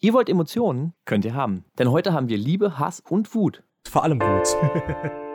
Ihr wollt Emotionen? Könnt ihr haben. Denn heute haben wir Liebe, Hass und Wut. Vor allem Wut.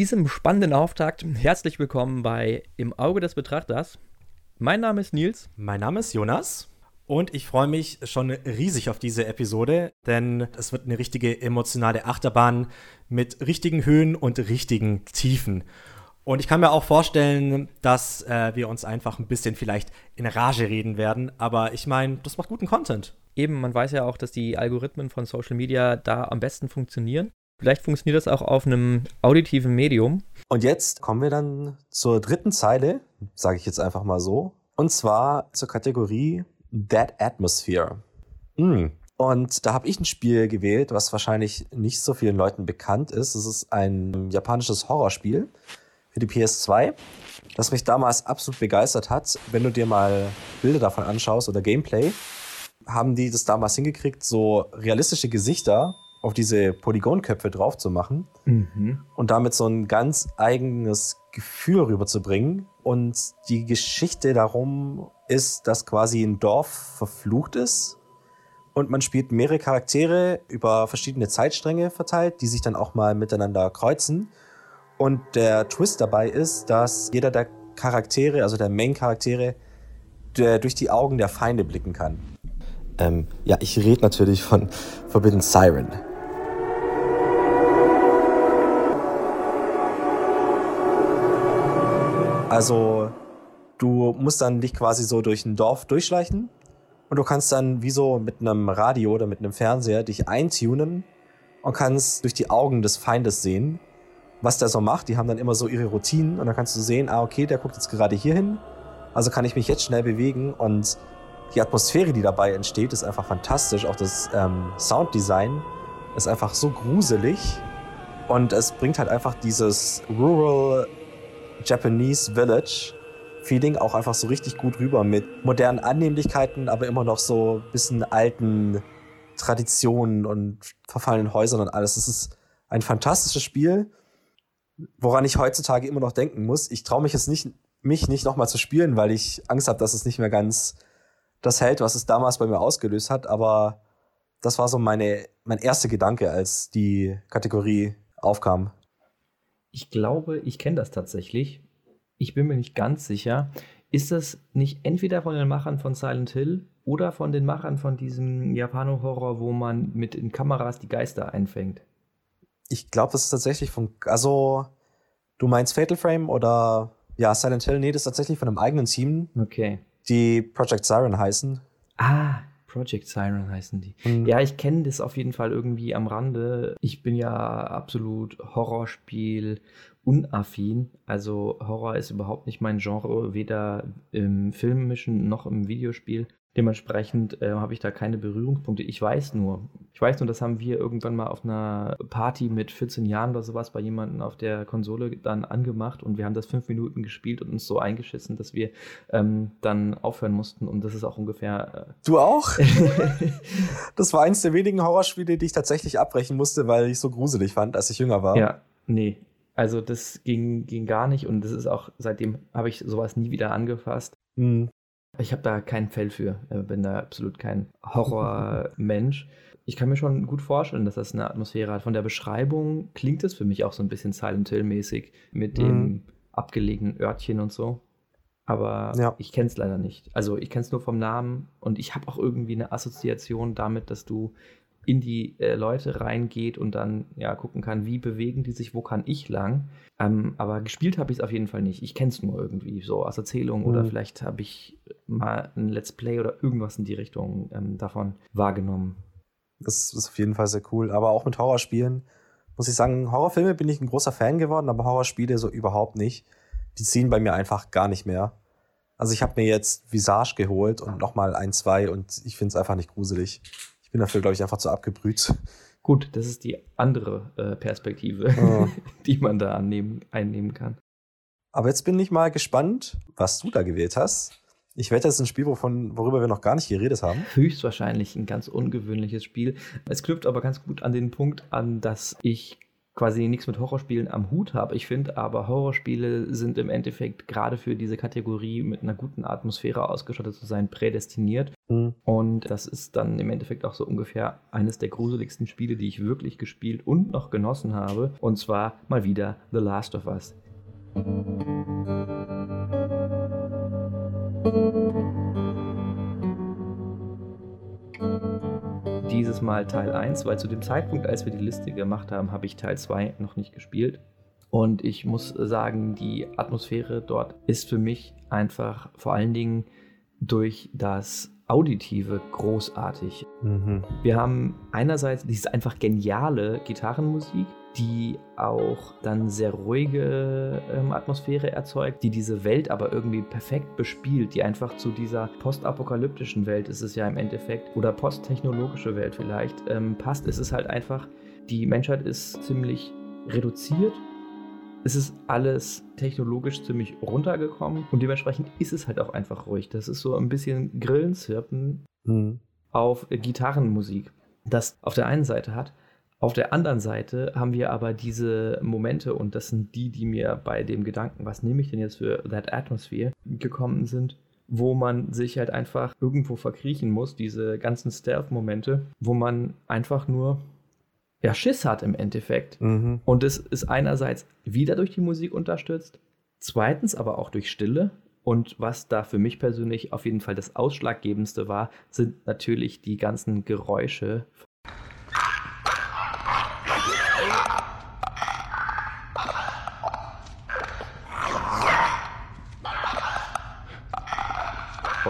diesem spannenden Auftakt herzlich willkommen bei Im Auge des Betrachters. Mein Name ist Nils. Mein Name ist Jonas. Und ich freue mich schon riesig auf diese Episode, denn es wird eine richtige emotionale Achterbahn mit richtigen Höhen und richtigen Tiefen. Und ich kann mir auch vorstellen, dass äh, wir uns einfach ein bisschen vielleicht in Rage reden werden. Aber ich meine, das macht guten Content. Eben, man weiß ja auch, dass die Algorithmen von Social Media da am besten funktionieren. Vielleicht funktioniert das auch auf einem auditiven Medium. Und jetzt kommen wir dann zur dritten Zeile, sage ich jetzt einfach mal so. Und zwar zur Kategorie Dead Atmosphere. Mm. Und da habe ich ein Spiel gewählt, was wahrscheinlich nicht so vielen Leuten bekannt ist. Es ist ein japanisches Horrorspiel für die PS2, das mich damals absolut begeistert hat. Wenn du dir mal Bilder davon anschaust oder Gameplay, haben die das damals hingekriegt, so realistische Gesichter auf diese Polygonköpfe drauf zu machen mhm. und damit so ein ganz eigenes Gefühl rüberzubringen. Und die Geschichte darum ist, dass quasi ein Dorf verflucht ist und man spielt mehrere Charaktere über verschiedene Zeitstränge verteilt, die sich dann auch mal miteinander kreuzen. Und der Twist dabei ist, dass jeder der Charaktere, also der Main-Charaktere, durch die Augen der Feinde blicken kann. Ähm, ja, ich rede natürlich von Forbidden Siren. Also du musst dann dich quasi so durch ein Dorf durchschleichen und du kannst dann wie so mit einem Radio oder mit einem Fernseher dich eintunen und kannst durch die Augen des Feindes sehen, was der so macht. Die haben dann immer so ihre Routinen und dann kannst du sehen, ah okay, der guckt jetzt gerade hier hin, also kann ich mich jetzt schnell bewegen und die Atmosphäre, die dabei entsteht, ist einfach fantastisch. Auch das ähm, Sounddesign ist einfach so gruselig und es bringt halt einfach dieses Rural Japanese Village Feeling auch einfach so richtig gut rüber mit modernen Annehmlichkeiten, aber immer noch so ein bisschen alten Traditionen und verfallenen Häusern und alles. Es ist ein fantastisches Spiel, woran ich heutzutage immer noch denken muss. Ich traue mich jetzt nicht, mich nicht nochmal zu spielen, weil ich Angst habe, dass es nicht mehr ganz das hält, was es damals bei mir ausgelöst hat. Aber das war so meine, mein erster Gedanke, als die Kategorie aufkam. Ich glaube, ich kenne das tatsächlich. Ich bin mir nicht ganz sicher. Ist das nicht entweder von den Machern von Silent Hill oder von den Machern von diesem Japano-Horror, wo man mit den Kameras die Geister einfängt? Ich glaube, das ist tatsächlich von. Also, du meinst Fatal Frame oder ja, Silent Hill? Nee, das ist tatsächlich von einem eigenen Team. Okay. Die Project Siren heißen. Ah, Project Siren heißen die. Mhm. Ja, ich kenne das auf jeden Fall irgendwie am Rande. Ich bin ja absolut Horrorspiel unaffin. Also Horror ist überhaupt nicht mein Genre, weder im Filmischen noch im Videospiel. Dementsprechend äh, habe ich da keine Berührungspunkte. Ich weiß nur, ich weiß nur, das haben wir irgendwann mal auf einer Party mit 14 Jahren oder sowas bei jemandem auf der Konsole dann angemacht und wir haben das fünf Minuten gespielt und uns so eingeschissen, dass wir ähm, dann aufhören mussten und das ist auch ungefähr. Äh du auch? das war eins der wenigen Horrorspiele, die ich tatsächlich abbrechen musste, weil ich so gruselig fand, als ich jünger war. Ja, nee. Also das ging, ging gar nicht und das ist auch, seitdem habe ich sowas nie wieder angefasst. Mhm. Ich habe da kein Fell für, äh, bin da absolut kein Horrormensch. Ich kann mir schon gut vorstellen, dass das eine Atmosphäre hat. Von der Beschreibung klingt es für mich auch so ein bisschen Silent Hill-mäßig mit mhm. dem abgelegenen Örtchen und so. Aber ja. ich kenne es leider nicht. Also ich kenne es nur vom Namen und ich habe auch irgendwie eine Assoziation damit, dass du in die äh, Leute reingeht und dann ja gucken kann, wie bewegen die sich, wo kann ich lang. Ähm, aber gespielt habe ich es auf jeden Fall nicht. Ich kenne es nur irgendwie so aus Erzählung mhm. oder vielleicht habe ich mal ein Let's Play oder irgendwas in die Richtung ähm, davon wahrgenommen. Das ist auf jeden Fall sehr cool. Aber auch mit Horrorspielen muss ich sagen, Horrorfilme bin ich ein großer Fan geworden, aber Horrorspiele so überhaupt nicht. die ziehen bei mir einfach gar nicht mehr. Also ich habe mir jetzt Visage geholt und nochmal ein, zwei und ich finde es einfach nicht gruselig. Ich bin dafür, glaube ich, einfach zu abgebrüht. Gut, das ist die andere äh, Perspektive, oh. die man da annehmen, einnehmen kann. Aber jetzt bin ich mal gespannt, was du da gewählt hast. Ich wette, das ist ein Spiel, wovon, worüber wir noch gar nicht geredet haben. Höchstwahrscheinlich ein ganz ungewöhnliches Spiel. Es knüpft aber ganz gut an den Punkt an, dass ich quasi nichts mit Horrorspielen am Hut habe. Ich finde aber, Horrorspiele sind im Endeffekt gerade für diese Kategorie mit einer guten Atmosphäre ausgestattet zu sein, prädestiniert. Mhm. Und das ist dann im Endeffekt auch so ungefähr eines der gruseligsten Spiele, die ich wirklich gespielt und noch genossen habe. Und zwar mal wieder The Last of Us. Dieses Mal Teil 1, weil zu dem Zeitpunkt, als wir die Liste gemacht haben, habe ich Teil 2 noch nicht gespielt. Und ich muss sagen, die Atmosphäre dort ist für mich einfach vor allen Dingen durch das Auditive großartig. Mhm. Wir haben einerseits diese einfach geniale Gitarrenmusik, die auch dann sehr ruhige ähm, Atmosphäre erzeugt, die diese Welt aber irgendwie perfekt bespielt, die einfach zu dieser postapokalyptischen Welt ist es ja im Endeffekt oder posttechnologische Welt vielleicht ähm, passt. Es ist halt einfach, die Menschheit ist ziemlich reduziert. Es ist alles technologisch ziemlich runtergekommen und dementsprechend ist es halt auch einfach ruhig. Das ist so ein bisschen Grillenzirpen mhm. auf Gitarrenmusik, das auf der einen Seite hat. Auf der anderen Seite haben wir aber diese Momente, und das sind die, die mir bei dem Gedanken, was nehme ich denn jetzt für That Atmosphere, gekommen sind, wo man sich halt einfach irgendwo verkriechen muss, diese ganzen Stealth-Momente, wo man einfach nur ja, Schiss hat im Endeffekt. Mhm. Und es ist einerseits wieder durch die Musik unterstützt, zweitens aber auch durch Stille. Und was da für mich persönlich auf jeden Fall das Ausschlaggebendste war, sind natürlich die ganzen Geräusche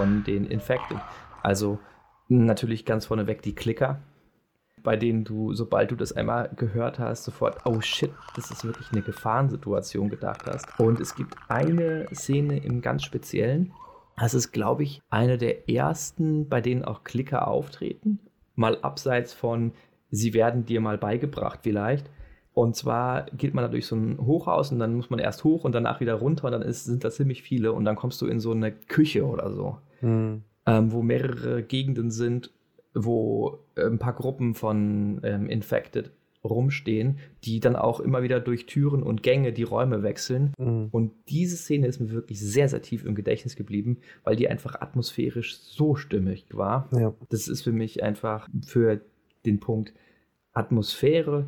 von den Infected. Also natürlich ganz vorneweg die Klicker, bei denen du, sobald du das einmal gehört hast, sofort, oh shit, das ist wirklich eine Gefahrensituation gedacht hast. Und es gibt eine Szene im ganz Speziellen. Das ist, glaube ich, eine der ersten, bei denen auch Klicker auftreten. Mal abseits von, sie werden dir mal beigebracht vielleicht. Und zwar geht man da durch so ein Hochhaus und dann muss man erst hoch und danach wieder runter und dann ist, sind da ziemlich viele und dann kommst du in so eine Küche oder so, mhm. ähm, wo mehrere Gegenden sind, wo äh, ein paar Gruppen von ähm, Infected rumstehen, die dann auch immer wieder durch Türen und Gänge die Räume wechseln. Mhm. Und diese Szene ist mir wirklich sehr, sehr tief im Gedächtnis geblieben, weil die einfach atmosphärisch so stimmig war. Ja. Das ist für mich einfach für den Punkt Atmosphäre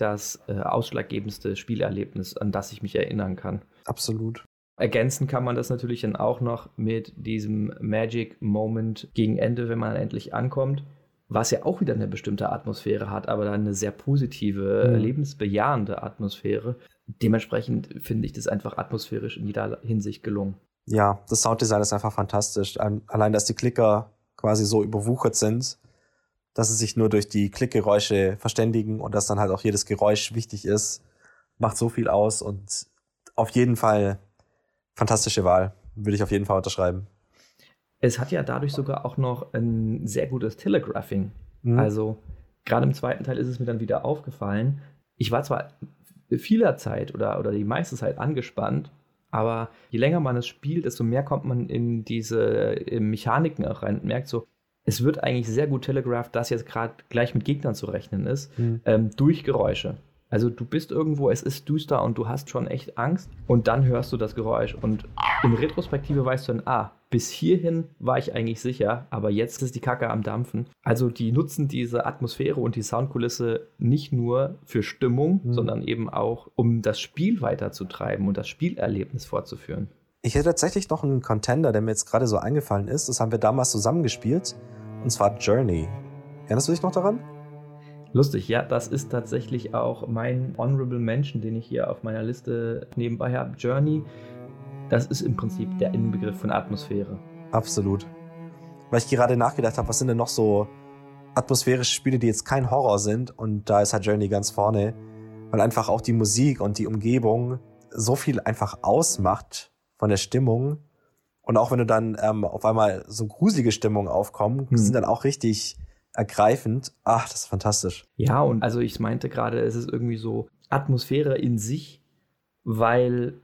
das äh, ausschlaggebendste Spielerlebnis, an das ich mich erinnern kann. Absolut. Ergänzen kann man das natürlich dann auch noch mit diesem Magic Moment gegen Ende, wenn man endlich ankommt, was ja auch wieder eine bestimmte Atmosphäre hat, aber dann eine sehr positive, mhm. lebensbejahende Atmosphäre. Dementsprechend finde ich das einfach atmosphärisch in jeder Hinsicht gelungen. Ja, das Sounddesign ist einfach fantastisch. Allein, dass die Klicker quasi so überwuchert sind, dass sie sich nur durch die Klickgeräusche verständigen und dass dann halt auch jedes Geräusch wichtig ist, macht so viel aus und auf jeden Fall fantastische Wahl. Würde ich auf jeden Fall unterschreiben. Es hat ja dadurch sogar auch noch ein sehr gutes Telegraphing. Mhm. Also gerade im zweiten Teil ist es mir dann wieder aufgefallen. Ich war zwar vieler Zeit oder, oder die meiste Zeit angespannt, aber je länger man es spielt, desto mehr kommt man in diese Mechaniken auch rein und merkt so, es wird eigentlich sehr gut telegraphed, dass jetzt gerade gleich mit Gegnern zu rechnen ist, mhm. ähm, durch Geräusche. Also du bist irgendwo, es ist düster und du hast schon echt Angst und dann hörst du das Geräusch und in Retrospektive weißt du dann, ah, bis hierhin war ich eigentlich sicher, aber jetzt ist die Kacke am Dampfen. Also die nutzen diese Atmosphäre und die Soundkulisse nicht nur für Stimmung, mhm. sondern eben auch, um das Spiel weiterzutreiben und das Spielerlebnis fortzuführen. Ich hätte tatsächlich noch einen Contender, der mir jetzt gerade so eingefallen ist. Das haben wir damals zusammengespielt. Und zwar Journey. Erinnerst du dich noch daran? Lustig, ja, das ist tatsächlich auch mein Honorable Mention, den ich hier auf meiner Liste nebenbei habe. Journey, das ist im Prinzip der Inbegriff von Atmosphäre. Absolut. Weil ich gerade nachgedacht habe, was sind denn noch so atmosphärische Spiele, die jetzt kein Horror sind und da ist halt Journey ganz vorne, weil einfach auch die Musik und die Umgebung so viel einfach ausmacht von der Stimmung. Und auch wenn du dann ähm, auf einmal so gruselige Stimmungen aufkommen, hm. sind dann auch richtig ergreifend. Ach, das ist fantastisch. Ja, und also ich meinte gerade, es ist irgendwie so Atmosphäre in sich, weil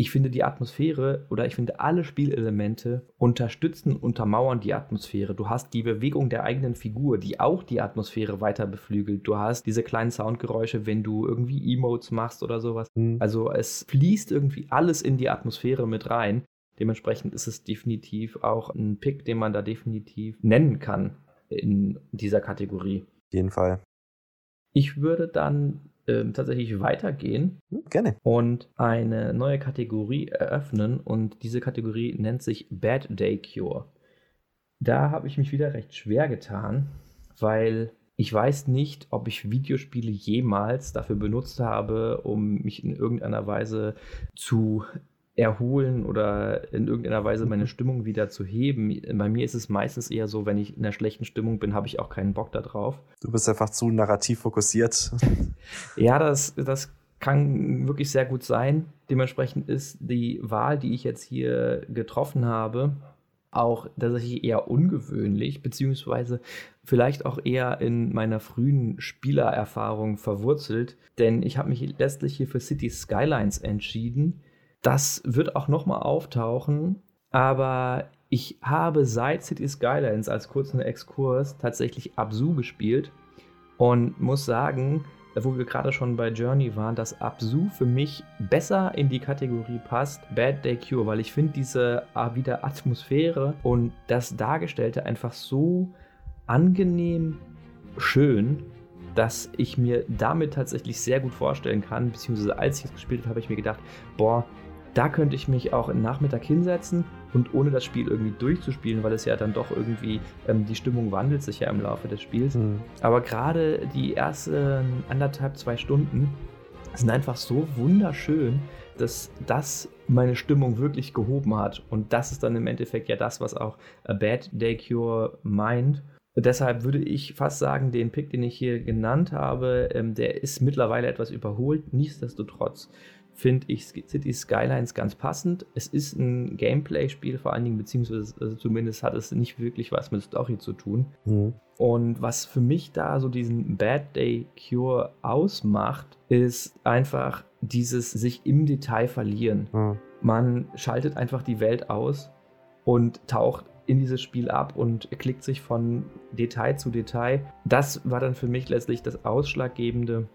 ich finde die Atmosphäre oder ich finde alle Spielelemente unterstützen, untermauern die Atmosphäre. Du hast die Bewegung der eigenen Figur, die auch die Atmosphäre weiter beflügelt. Du hast diese kleinen Soundgeräusche, wenn du irgendwie Emotes machst oder sowas. Mhm. Also es fließt irgendwie alles in die Atmosphäre mit rein. Dementsprechend ist es definitiv auch ein Pick, den man da definitiv nennen kann in dieser Kategorie. Auf jeden Fall. Ich würde dann ähm, tatsächlich weitergehen. Hm, gerne. Und eine neue Kategorie eröffnen. Und diese Kategorie nennt sich Bad Day Cure. Da habe ich mich wieder recht schwer getan, weil ich weiß nicht, ob ich Videospiele jemals dafür benutzt habe, um mich in irgendeiner Weise zu erholen oder in irgendeiner Weise meine Stimmung wieder zu heben. Bei mir ist es meistens eher so, wenn ich in einer schlechten Stimmung bin, habe ich auch keinen Bock darauf. Du bist einfach zu narrativ fokussiert. ja, das, das kann wirklich sehr gut sein. Dementsprechend ist die Wahl, die ich jetzt hier getroffen habe, auch tatsächlich eher ungewöhnlich, beziehungsweise vielleicht auch eher in meiner frühen Spielererfahrung verwurzelt, denn ich habe mich letztlich hier für City Skylines entschieden das wird auch nochmal auftauchen, aber ich habe seit City Skylines als kurzen Exkurs tatsächlich Absu gespielt und muss sagen, wo wir gerade schon bei Journey waren, dass Absu für mich besser in die Kategorie passt, Bad Day Cure, weil ich finde diese wieder Atmosphäre und das Dargestellte einfach so angenehm schön, dass ich mir damit tatsächlich sehr gut vorstellen kann, beziehungsweise als ich es gespielt habe, habe ich mir gedacht, boah, da könnte ich mich auch im Nachmittag hinsetzen und ohne das Spiel irgendwie durchzuspielen, weil es ja dann doch irgendwie, ähm, die Stimmung wandelt sich ja im Laufe des Spiels. Mhm. Aber gerade die ersten anderthalb, zwei Stunden sind einfach so wunderschön, dass das meine Stimmung wirklich gehoben hat. Und das ist dann im Endeffekt ja das, was auch A Bad Day Cure meint. Deshalb würde ich fast sagen, den Pick, den ich hier genannt habe, ähm, der ist mittlerweile etwas überholt. Nichtsdestotrotz finde ich City Skylines ganz passend. Es ist ein Gameplay-Spiel vor allen Dingen, beziehungsweise also zumindest hat es nicht wirklich was mit Story zu tun. Mhm. Und was für mich da so diesen Bad Day Cure ausmacht, ist einfach dieses sich im Detail verlieren. Mhm. Man schaltet einfach die Welt aus und taucht in dieses Spiel ab und klickt sich von Detail zu Detail. Das war dann für mich letztlich das Ausschlaggebende,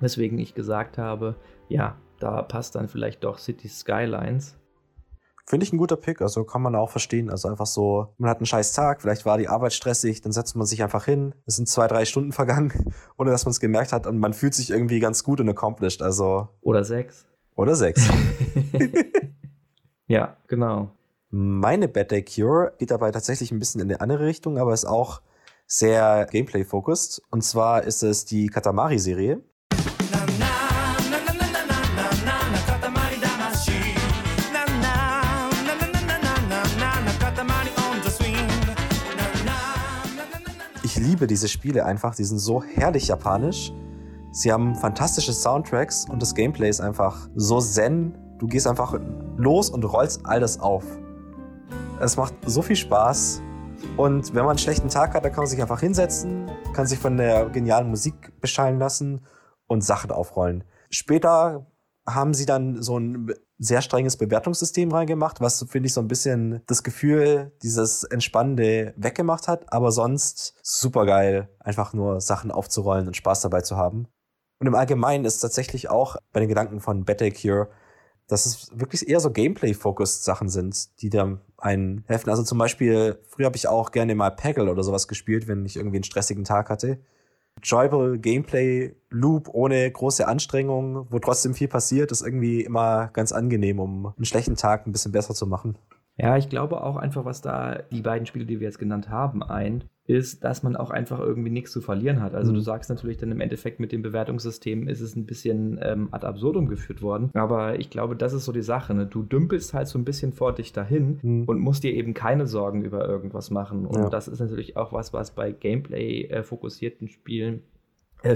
weswegen ich gesagt habe, ja, da passt dann vielleicht doch City Skylines. Finde ich ein guter Pick, also kann man auch verstehen. Also einfach so, man hat einen scheiß Tag, vielleicht war die Arbeit stressig, dann setzt man sich einfach hin, es sind zwei, drei Stunden vergangen, ohne dass man es gemerkt hat und man fühlt sich irgendwie ganz gut und accomplished. Also. Oder sechs. Oder sechs. ja, genau. Meine Bad Day Cure geht dabei tatsächlich ein bisschen in eine andere Richtung, aber ist auch sehr Gameplay-focused. Und zwar ist es die Katamari-Serie. Liebe diese Spiele einfach. Die sind so herrlich japanisch. Sie haben fantastische Soundtracks und das Gameplay ist einfach so zen. Du gehst einfach los und rollst all das auf. Es macht so viel Spaß. Und wenn man einen schlechten Tag hat, dann kann man sich einfach hinsetzen, kann sich von der genialen Musik beschallen lassen und Sachen aufrollen. Später haben sie dann so ein sehr strenges Bewertungssystem reingemacht, was, finde ich, so ein bisschen das Gefühl, dieses Entspannende weggemacht hat. Aber sonst super geil, einfach nur Sachen aufzurollen und Spaß dabei zu haben. Und im Allgemeinen ist tatsächlich auch bei den Gedanken von Battle Cure, dass es wirklich eher so Gameplay-focused Sachen sind, die da einen helfen. Also zum Beispiel, früher habe ich auch gerne mal Peggle oder sowas gespielt, wenn ich irgendwie einen stressigen Tag hatte. Enjoyable Gameplay Loop ohne große Anstrengung, wo trotzdem viel passiert, ist irgendwie immer ganz angenehm, um einen schlechten Tag ein bisschen besser zu machen. Ja, ich glaube auch einfach, was da die beiden Spiele, die wir jetzt genannt haben, ein, ist, dass man auch einfach irgendwie nichts zu verlieren hat. Also mhm. du sagst natürlich dann im Endeffekt mit dem Bewertungssystem ist es ein bisschen ähm, ad absurdum geführt worden. Aber ich glaube, das ist so die Sache. Ne? Du dümpelst halt so ein bisschen vor dich dahin mhm. und musst dir eben keine Sorgen über irgendwas machen. Und ja. das ist natürlich auch was, was bei Gameplay-fokussierten äh, Spielen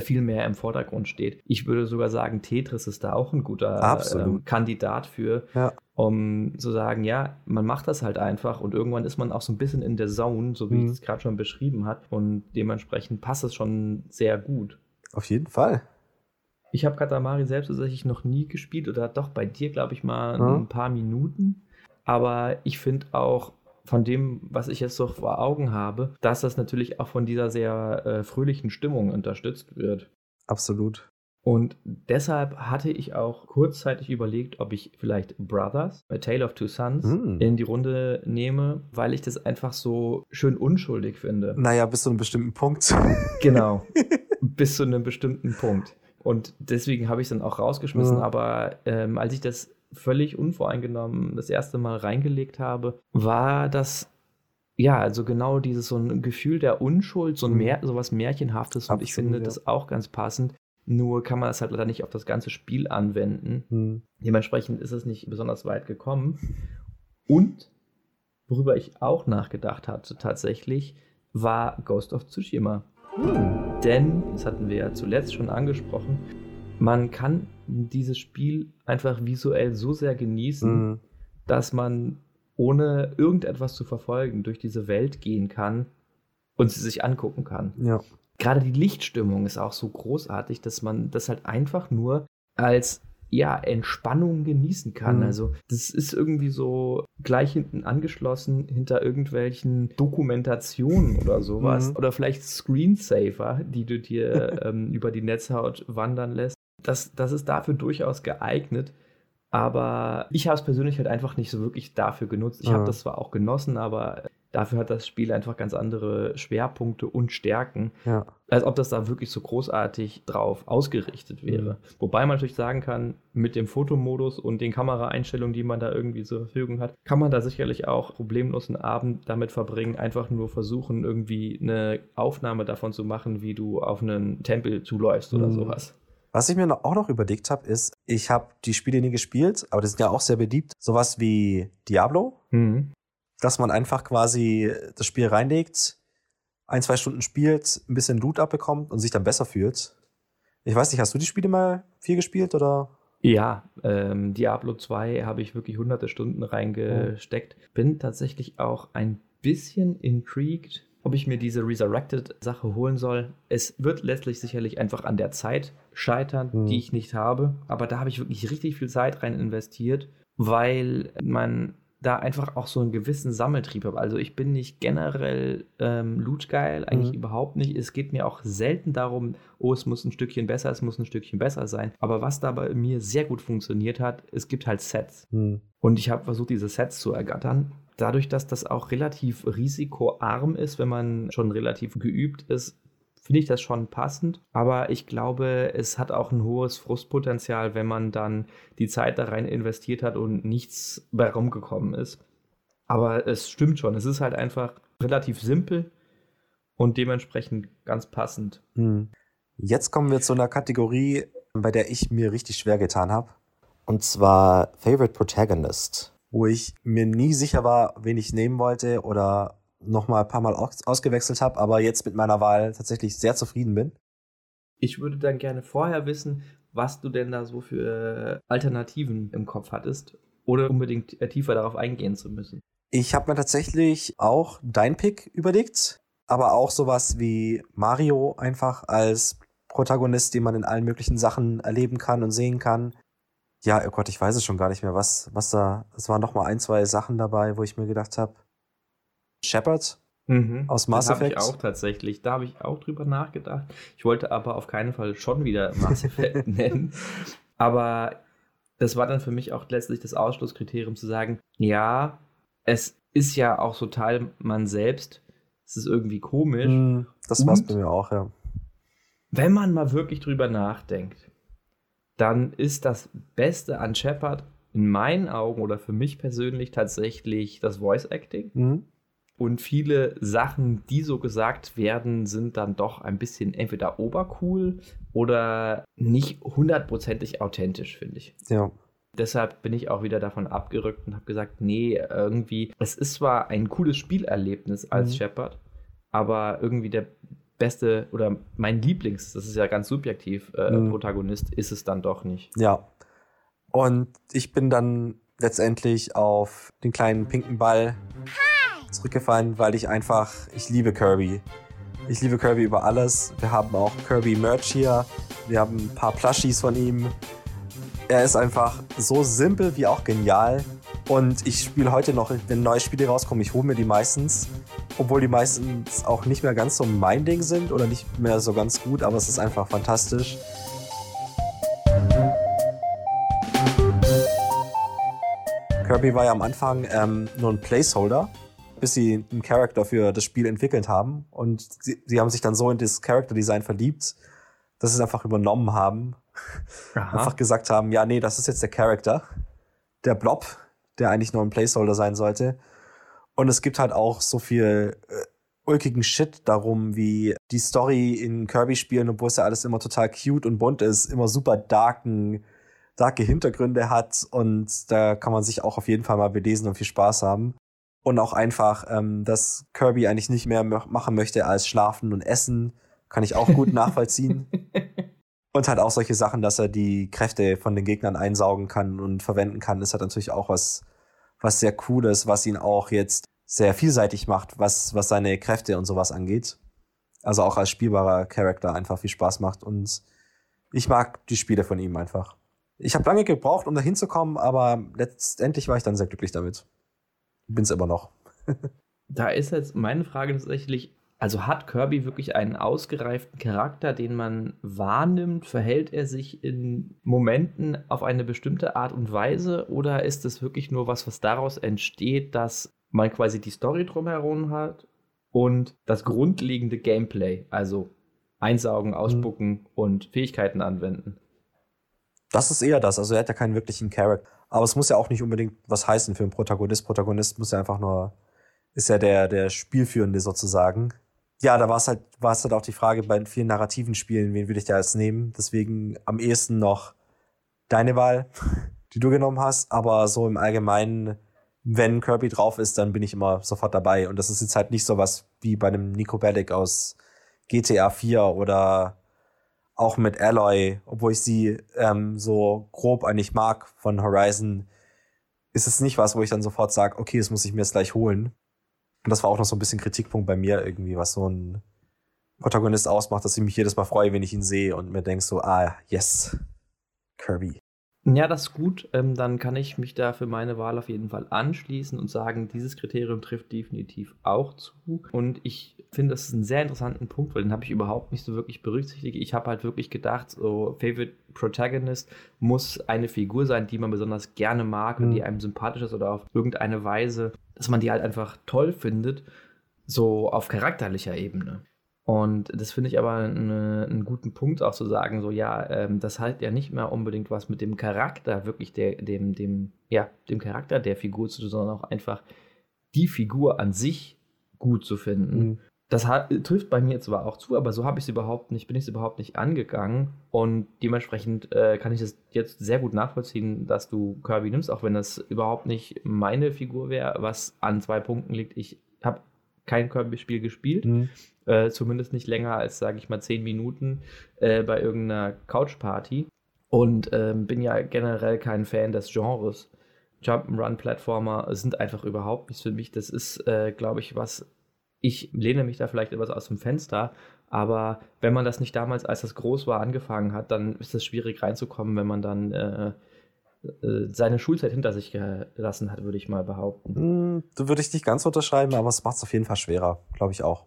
viel mehr im Vordergrund steht. Ich würde sogar sagen, Tetris ist da auch ein guter ähm, Kandidat für, ja. um zu sagen, ja, man macht das halt einfach und irgendwann ist man auch so ein bisschen in der Zone, so wie mhm. ich es gerade schon beschrieben habe und dementsprechend passt es schon sehr gut. Auf jeden Fall. Ich habe Katamari selbst tatsächlich noch nie gespielt oder doch bei dir, glaube ich, mal mhm. ein paar Minuten. Aber ich finde auch, von dem, was ich jetzt so vor Augen habe, dass das natürlich auch von dieser sehr äh, fröhlichen Stimmung unterstützt wird. Absolut. Und deshalb hatte ich auch kurzzeitig überlegt, ob ich vielleicht Brothers, A Tale of Two Sons, mm. in die Runde nehme, weil ich das einfach so schön unschuldig finde. Naja, bis zu einem bestimmten Punkt. Genau, bis zu einem bestimmten Punkt. Und deswegen habe ich es dann auch rausgeschmissen. Mm. Aber ähm, als ich das völlig unvoreingenommen das erste Mal reingelegt habe, war das ja, also genau dieses so ein Gefühl der Unschuld, so ein Mehr, so was Märchenhaftes Absolut, und ich finde ja. das auch ganz passend. Nur kann man das halt leider nicht auf das ganze Spiel anwenden. Mhm. Dementsprechend ist es nicht besonders weit gekommen. Und worüber ich auch nachgedacht hatte tatsächlich, war Ghost of Tsushima. Mhm. Denn, das hatten wir ja zuletzt schon angesprochen, man kann dieses Spiel einfach visuell so sehr genießen, mhm. dass man ohne irgendetwas zu verfolgen durch diese Welt gehen kann und sie sich angucken kann. Ja. Gerade die Lichtstimmung ist auch so großartig, dass man das halt einfach nur als ja, Entspannung genießen kann. Mhm. Also das ist irgendwie so gleich hinten angeschlossen hinter irgendwelchen Dokumentationen oder sowas. Mhm. Oder vielleicht Screensaver, die du dir ähm, über die Netzhaut wandern lässt das, das ist dafür durchaus geeignet. Aber ich habe es persönlich halt einfach nicht so wirklich dafür genutzt. Ich habe das zwar auch genossen, aber dafür hat das Spiel einfach ganz andere Schwerpunkte und Stärken, ja. als ob das da wirklich so großartig drauf ausgerichtet wäre. Mhm. Wobei man natürlich sagen kann, mit dem Fotomodus und den Kameraeinstellungen, die man da irgendwie zur Verfügung hat, kann man da sicherlich auch problemlos einen Abend damit verbringen, einfach nur versuchen, irgendwie eine Aufnahme davon zu machen, wie du auf einen Tempel zuläufst oder mhm. sowas. Was ich mir noch, auch noch überlegt habe, ist, ich habe die Spiele nie gespielt, aber die sind ja auch sehr beliebt. Sowas wie Diablo, mhm. dass man einfach quasi das Spiel reinlegt, ein, zwei Stunden spielt, ein bisschen Loot abbekommt und sich dann besser fühlt. Ich weiß nicht, hast du die Spiele mal viel gespielt oder? Ja, ähm, Diablo 2 habe ich wirklich hunderte Stunden reingesteckt. Mhm. Bin tatsächlich auch ein bisschen intrigued, ob ich mir diese Resurrected-Sache holen soll. Es wird letztlich sicherlich einfach an der Zeit scheitern, mhm. die ich nicht habe. Aber da habe ich wirklich richtig viel Zeit rein investiert, weil man da einfach auch so einen gewissen Sammeltrieb habe. Also ich bin nicht generell ähm, lootgeil, eigentlich mhm. überhaupt nicht. Es geht mir auch selten darum, oh, es muss ein Stückchen besser, es muss ein Stückchen besser sein. Aber was da bei mir sehr gut funktioniert hat, es gibt halt Sets. Mhm. Und ich habe versucht, diese Sets zu ergattern dadurch, dass das auch relativ risikoarm ist, wenn man schon relativ geübt ist, finde ich das schon passend. Aber ich glaube, es hat auch ein hohes Frustpotenzial, wenn man dann die Zeit da rein investiert hat und nichts bei rumgekommen ist. Aber es stimmt schon, es ist halt einfach relativ simpel und dementsprechend ganz passend. Hm. Jetzt kommen wir zu einer Kategorie, bei der ich mir richtig schwer getan habe. Und zwar Favorite Protagonist wo ich mir nie sicher war, wen ich nehmen wollte oder noch mal ein paar Mal aus ausgewechselt habe, aber jetzt mit meiner Wahl tatsächlich sehr zufrieden bin. Ich würde dann gerne vorher wissen, was du denn da so für Alternativen im Kopf hattest, oder unbedingt tiefer darauf eingehen zu müssen. Ich habe mir tatsächlich auch dein Pick überlegt, aber auch sowas wie Mario einfach als Protagonist, den man in allen möglichen Sachen erleben kann und sehen kann ja, oh Gott, ich weiß es schon gar nicht mehr, was, was da, es waren noch mal ein, zwei Sachen dabei, wo ich mir gedacht habe, Shepard mhm. aus Mass Effect. ich auch tatsächlich, da habe ich auch drüber nachgedacht. Ich wollte aber auf keinen Fall schon wieder Mass Effect nennen. Aber das war dann für mich auch letztlich das Ausschlusskriterium zu sagen, ja, es ist ja auch so Teil man selbst. Es ist irgendwie komisch. Mm, das war es bei mir auch, ja. Wenn man mal wirklich drüber nachdenkt, dann ist das Beste an Shepard in meinen Augen oder für mich persönlich tatsächlich das Voice Acting. Mhm. Und viele Sachen, die so gesagt werden, sind dann doch ein bisschen entweder obercool oder nicht hundertprozentig authentisch, finde ich. Ja. Deshalb bin ich auch wieder davon abgerückt und habe gesagt, nee, irgendwie, es ist zwar ein cooles Spielerlebnis als mhm. Shepard, aber irgendwie der beste oder mein Lieblings, das ist ja ganz subjektiv, äh, mhm. Protagonist ist es dann doch nicht. Ja. Und ich bin dann letztendlich auf den kleinen pinken Ball zurückgefallen, weil ich einfach, ich liebe Kirby. Ich liebe Kirby über alles. Wir haben auch Kirby Merch hier. Wir haben ein paar Plushies von ihm. Er ist einfach so simpel wie auch genial. Und ich spiele heute noch, wenn neue Spiele rauskommen, ich hole mir die meistens. Obwohl die meistens auch nicht mehr ganz so mein Ding sind oder nicht mehr so ganz gut, aber es ist einfach fantastisch. Kirby war ja am Anfang ähm, nur ein Placeholder, bis sie einen Charakter für das Spiel entwickelt haben. Und sie, sie haben sich dann so in das Character Design verliebt, dass sie es einfach übernommen haben. Aha. Einfach gesagt haben, ja, nee, das ist jetzt der Charakter. Der Blob, der eigentlich nur ein Placeholder sein sollte. Und es gibt halt auch so viel äh, ulkigen Shit darum, wie die Story in Kirby-Spielen, obwohl es ja alles immer total cute und bunt ist, immer super darken, darke Hintergründe hat. Und da kann man sich auch auf jeden Fall mal belesen und viel Spaß haben. Und auch einfach, ähm, dass Kirby eigentlich nicht mehr machen möchte als schlafen und essen, kann ich auch gut nachvollziehen. Und halt auch solche Sachen, dass er die Kräfte von den Gegnern einsaugen kann und verwenden kann, ist halt natürlich auch was, was sehr Cooles, was ihn auch jetzt sehr vielseitig macht, was, was seine Kräfte und sowas angeht. Also auch als spielbarer Charakter einfach viel Spaß macht und ich mag die Spiele von ihm einfach. Ich habe lange gebraucht, um da hinzukommen, aber letztendlich war ich dann sehr glücklich damit. Bin's immer noch. da ist jetzt meine Frage tatsächlich, also hat Kirby wirklich einen ausgereiften Charakter, den man wahrnimmt? Verhält er sich in Momenten auf eine bestimmte Art und Weise? Oder ist es wirklich nur was, was daraus entsteht, dass man quasi die Story drumherum hat und das grundlegende Gameplay, also einsaugen, ausspucken mhm. und Fähigkeiten anwenden? Das ist eher das. Also er hat ja keinen wirklichen Charakter. Aber es muss ja auch nicht unbedingt was heißen für einen Protagonist. Protagonist muss ja einfach nur, ist ja der, der Spielführende sozusagen ja, da war es halt, war es halt auch die Frage bei vielen narrativen Spielen, wen würde ich da jetzt nehmen? Deswegen am ehesten noch deine Wahl, die du genommen hast. Aber so im Allgemeinen, wenn Kirby drauf ist, dann bin ich immer sofort dabei. Und das ist jetzt halt nicht so was wie bei einem Nico Bellic aus GTA 4 oder auch mit Alloy, obwohl ich sie ähm, so grob eigentlich mag von Horizon, ist es nicht was, wo ich dann sofort sage, okay, das muss ich mir jetzt gleich holen. Und das war auch noch so ein bisschen Kritikpunkt bei mir irgendwie, was so ein Protagonist ausmacht, dass ich mich jedes Mal freue, wenn ich ihn sehe und mir denke so, ah, yes, Kirby. Ja, das ist gut. Ähm, dann kann ich mich da für meine Wahl auf jeden Fall anschließen und sagen, dieses Kriterium trifft definitiv auch zu. Und ich finde, das ist ein sehr interessanten Punkt, weil den habe ich überhaupt nicht so wirklich berücksichtigt. Ich habe halt wirklich gedacht, so Favorite Protagonist muss eine Figur sein, die man besonders gerne mag mhm. und die einem sympathisch ist oder auf irgendeine Weise, dass man die halt einfach toll findet, so auf charakterlicher Ebene. Und das finde ich aber eine, einen guten Punkt auch zu sagen, so ja, ähm, das hat ja nicht mehr unbedingt was mit dem Charakter, wirklich der, dem, dem, ja, dem Charakter der Figur zu tun, sondern auch einfach die Figur an sich gut zu finden. Mhm. Das hat, trifft bei mir zwar auch zu, aber so habe ich es überhaupt nicht, bin ich es überhaupt nicht angegangen. Und dementsprechend äh, kann ich es jetzt sehr gut nachvollziehen, dass du Kirby nimmst, auch wenn das überhaupt nicht meine Figur wäre, was an zwei Punkten liegt. Ich kein Kirby-Spiel gespielt. Mhm. Äh, zumindest nicht länger als, sage ich mal, zehn Minuten äh, bei irgendeiner Couch-Party. Und ähm, bin ja generell kein Fan des Genres. Jump'n'Run-Plattformer sind einfach überhaupt nichts für mich. Das ist, äh, glaube ich, was. Ich lehne mich da vielleicht etwas aus dem Fenster, aber wenn man das nicht damals, als das groß war, angefangen hat, dann ist es schwierig reinzukommen, wenn man dann äh, seine Schulzeit hinter sich gelassen hat, würde ich mal behaupten. Hm, du würde ich nicht ganz unterschreiben, aber es macht es auf jeden Fall schwerer, glaube ich auch.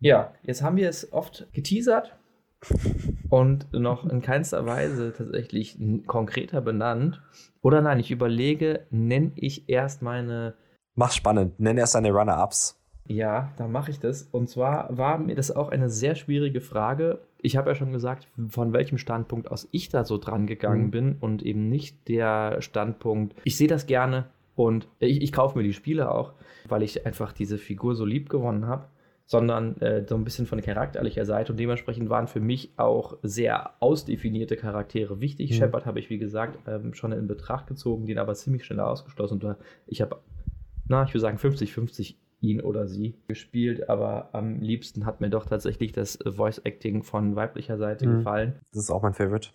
Ja, jetzt haben wir es oft geteasert und noch in keinster Weise tatsächlich konkreter benannt. Oder nein, ich überlege, nenne ich erst meine. Mach spannend, nenn erst deine Runner-Ups. Ja, da mache ich das. Und zwar war mir das auch eine sehr schwierige Frage. Ich habe ja schon gesagt, von welchem Standpunkt aus ich da so dran gegangen mhm. bin und eben nicht der Standpunkt, ich sehe das gerne und ich, ich kaufe mir die Spiele auch, weil ich einfach diese Figur so lieb gewonnen habe sondern äh, so ein bisschen von charakterlicher Seite. Und dementsprechend waren für mich auch sehr ausdefinierte Charaktere wichtig. Mhm. Shepard habe ich, wie gesagt, ähm, schon in Betracht gezogen, den aber ziemlich schnell ausgeschlossen. Und ich habe, na, ich würde sagen, 50-50 ihn oder sie gespielt, aber am liebsten hat mir doch tatsächlich das Voice Acting von weiblicher Seite mhm. gefallen. Das ist auch mein Favorite.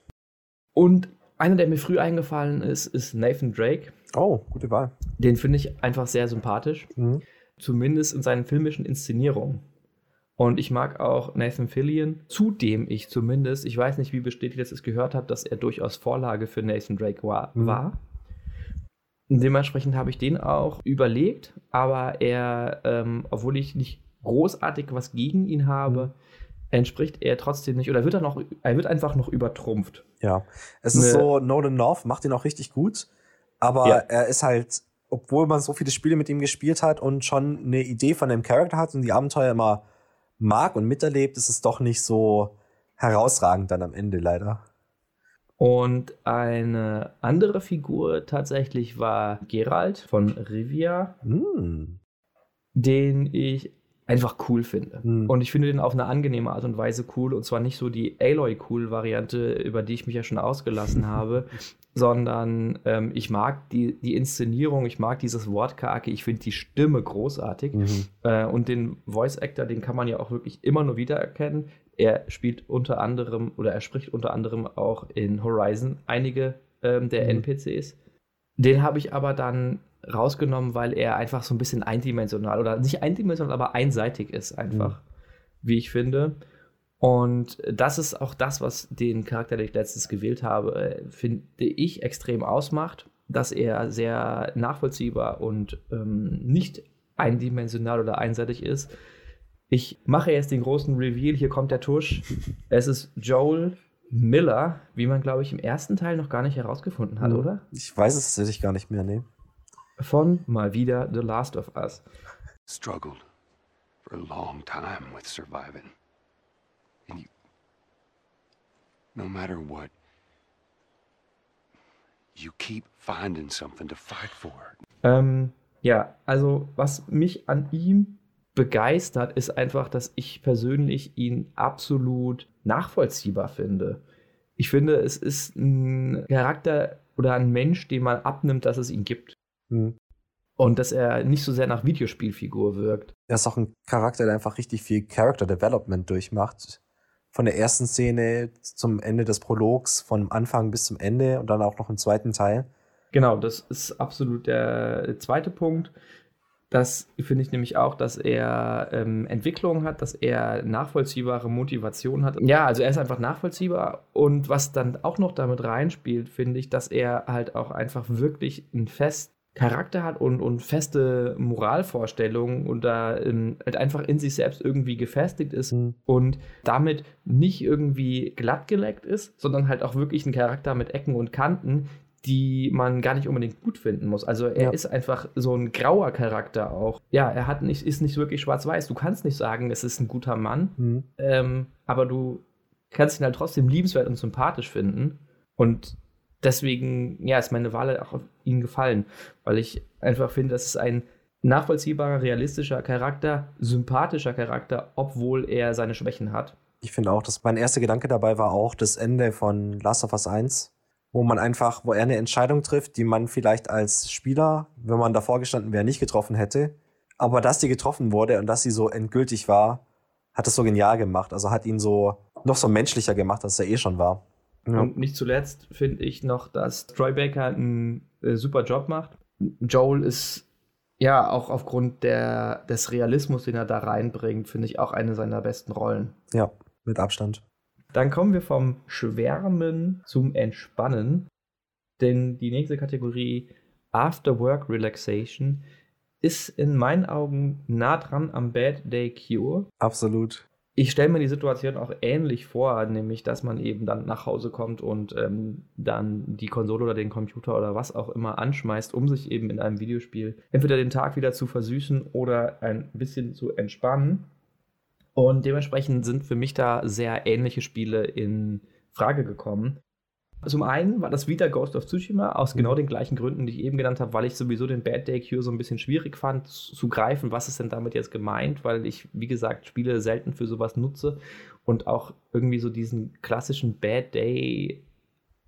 Und einer, der mir früh eingefallen ist, ist Nathan Drake. Oh, gute Wahl. Den finde ich einfach sehr sympathisch. Mhm. Zumindest in seinen filmischen Inszenierungen. Und ich mag auch Nathan Fillion, zudem ich zumindest, ich weiß nicht, wie bestätigt das ist, gehört habe, dass er durchaus Vorlage für Nathan Drake war. Mhm. war. Dementsprechend habe ich den auch überlegt, aber er, ähm, obwohl ich nicht großartig was gegen ihn habe, mhm. entspricht er trotzdem nicht oder wird er noch, er wird einfach noch übertrumpft. Ja, es ist ne, so, Nolan North macht ihn auch richtig gut, aber ja. er ist halt, obwohl man so viele Spiele mit ihm gespielt hat und schon eine Idee von dem Charakter hat und die Abenteuer immer mag und miterlebt, ist es doch nicht so herausragend dann am Ende leider. Und eine andere Figur tatsächlich war Gerald von Rivia, mm. den ich einfach cool finde. Mm. Und ich finde den auf eine angenehme Art und Weise cool. Und zwar nicht so die Aloy-Cool-Variante, über die ich mich ja schon ausgelassen habe, sondern ähm, ich mag die, die Inszenierung, ich mag dieses Wortkarke, ich finde die Stimme großartig. Mhm. Äh, und den Voice-Actor, den kann man ja auch wirklich immer nur wiedererkennen. Er spielt unter anderem oder er spricht unter anderem auch in Horizon einige ähm, der mhm. NPCs. Den habe ich aber dann rausgenommen, weil er einfach so ein bisschen eindimensional oder nicht eindimensional, aber einseitig ist, einfach, mhm. wie ich finde. Und das ist auch das, was den Charakter, den ich letztens gewählt habe, äh, finde ich extrem ausmacht, dass er sehr nachvollziehbar und ähm, nicht eindimensional oder einseitig ist. Ich mache jetzt den großen Reveal, hier kommt der Tusch. Es ist Joel Miller, wie man, glaube ich, im ersten Teil noch gar nicht herausgefunden hat, hm. oder? Ich weiß es tatsächlich gar nicht mehr, nee. Von mal wieder The Last of Us. Struggled for a long time with surviving. And you, no matter what, you keep finding something to fight for. Ähm, ja, also was mich an ihm begeistert, ist einfach, dass ich persönlich ihn absolut nachvollziehbar finde. Ich finde, es ist ein Charakter oder ein Mensch, den man abnimmt, dass es ihn gibt. Mhm. Und dass er nicht so sehr nach Videospielfigur wirkt. Er ist auch ein Charakter, der einfach richtig viel Character Development durchmacht von der ersten Szene zum Ende des Prologs, vom Anfang bis zum Ende und dann auch noch im zweiten Teil. Genau, das ist absolut der zweite Punkt. Das finde ich nämlich auch, dass er ähm, Entwicklung hat, dass er nachvollziehbare Motivation hat. Ja, also er ist einfach nachvollziehbar. Und was dann auch noch damit reinspielt, finde ich, dass er halt auch einfach wirklich ein fest Charakter hat und, und feste Moralvorstellungen und da in, halt einfach in sich selbst irgendwie gefestigt ist mhm. und damit nicht irgendwie glattgeleckt ist, sondern halt auch wirklich ein Charakter mit Ecken und Kanten, die man gar nicht unbedingt gut finden muss. Also er ja. ist einfach so ein grauer Charakter auch. Ja, er hat nicht, ist nicht wirklich schwarz-weiß. Du kannst nicht sagen, es ist ein guter Mann, mhm. ähm, aber du kannst ihn halt trotzdem liebenswert und sympathisch finden. Und deswegen, ja, ist meine Wahl auch auf ihn gefallen, weil ich einfach finde, das ist ein nachvollziehbarer, realistischer Charakter, sympathischer Charakter, obwohl er seine Schwächen hat. Ich finde auch, dass mein erster Gedanke dabei war auch das Ende von Last of Us 1, wo man einfach, wo er eine Entscheidung trifft, die man vielleicht als Spieler, wenn man davor gestanden wäre, nicht getroffen hätte. Aber dass die getroffen wurde und dass sie so endgültig war, hat es so genial gemacht. Also hat ihn so noch so menschlicher gemacht, als er eh schon war. Ja. Und nicht zuletzt finde ich noch, dass Troy Baker einen äh, super Job macht. Joel ist ja auch aufgrund der, des Realismus, den er da reinbringt, finde ich auch eine seiner besten Rollen. Ja, mit Abstand. Dann kommen wir vom Schwärmen zum Entspannen. Denn die nächste Kategorie After Work Relaxation ist in meinen Augen nah dran am Bad Day Cure. Absolut ich stelle mir die Situation auch ähnlich vor, nämlich dass man eben dann nach Hause kommt und ähm, dann die Konsole oder den Computer oder was auch immer anschmeißt, um sich eben in einem Videospiel entweder den Tag wieder zu versüßen oder ein bisschen zu entspannen. Und dementsprechend sind für mich da sehr ähnliche Spiele in Frage gekommen. Zum einen war das wieder Ghost of Tsushima, aus genau den gleichen Gründen, die ich eben genannt habe, weil ich sowieso den Bad Day Cure so ein bisschen schwierig fand, zu greifen, was ist denn damit jetzt gemeint, weil ich, wie gesagt, Spiele selten für sowas nutze und auch irgendwie so diesen klassischen Bad Day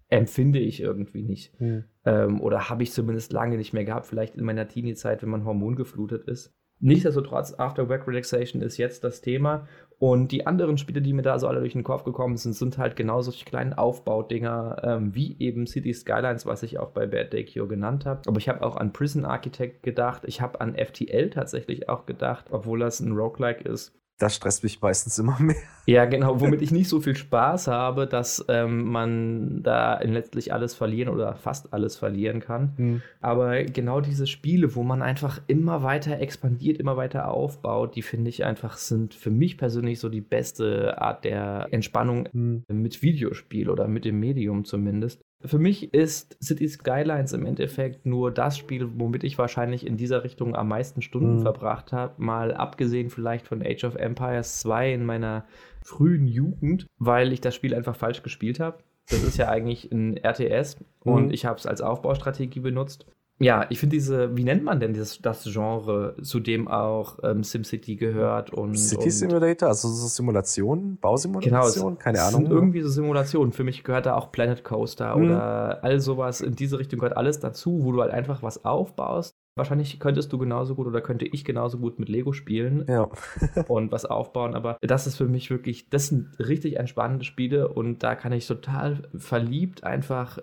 empfinde ich irgendwie nicht. Mhm. Ähm, oder habe ich zumindest lange nicht mehr gehabt, vielleicht in meiner Teenie-Zeit, wenn man hormongeflutet ist. Nichtsdestotrotz, After Work Relaxation ist jetzt das Thema. Und die anderen Spiele, die mir da so alle durch den Kopf gekommen sind, sind halt genau solche kleinen Aufbaudinger, ähm, wie eben City Skylines, was ich auch bei Bad Day Cure genannt habe. Aber ich habe auch an Prison Architect gedacht. Ich habe an FTL tatsächlich auch gedacht, obwohl das ein Roguelike ist. Das stresst mich meistens immer mehr. Ja, genau, womit ich nicht so viel Spaß habe, dass ähm, man da letztlich alles verlieren oder fast alles verlieren kann. Mhm. Aber genau diese Spiele, wo man einfach immer weiter expandiert, immer weiter aufbaut, die finde ich einfach sind für mich persönlich so die beste Art der Entspannung mhm. mit Videospiel oder mit dem Medium zumindest. Für mich ist City Skylines im Endeffekt nur das Spiel, womit ich wahrscheinlich in dieser Richtung am meisten Stunden mhm. verbracht habe. Mal abgesehen vielleicht von Age of Empires 2 in meiner frühen Jugend, weil ich das Spiel einfach falsch gespielt habe. Das ist ja eigentlich ein RTS mhm. und ich habe es als Aufbaustrategie benutzt. Ja, ich finde diese, wie nennt man denn dieses, das Genre, zu dem auch ähm, SimCity gehört und. City Simulator, also so Simulation, Bausimulation, genau, keine Ahnung. Sind irgendwie so Simulationen. Für mich gehört da auch Planet Coaster mhm. oder all sowas in diese Richtung gehört alles dazu, wo du halt einfach was aufbaust Wahrscheinlich könntest du genauso gut oder könnte ich genauso gut mit Lego spielen ja. und was aufbauen, aber das ist für mich wirklich, das sind richtig entspannende Spiele und da kann ich total verliebt einfach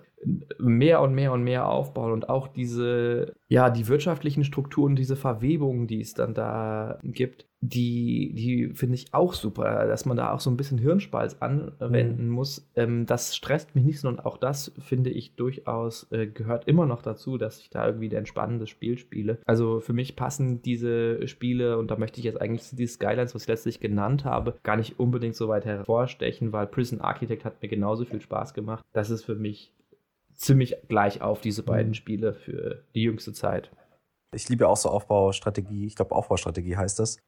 mehr und mehr und mehr aufbauen und auch diese, ja, die wirtschaftlichen Strukturen, diese Verwebungen, die es dann da gibt, die, die finde ich auch super, dass man da auch so ein bisschen Hirnspalz anwenden mhm. muss. Ähm, das stresst mich nicht, sondern auch das finde ich durchaus äh, gehört immer noch dazu, dass ich da irgendwie ein entspannendes Spiel spiele. Also für mich passen diese Spiele, und da möchte ich jetzt eigentlich die Skylines, was ich letztlich genannt habe, gar nicht unbedingt so weit hervorstechen, weil Prison Architect hat mir genauso viel Spaß gemacht. Das ist für mich ziemlich gleich auf, diese beiden mhm. Spiele für die jüngste Zeit. Ich liebe auch so Aufbaustrategie. Ich glaube, Aufbaustrategie heißt das.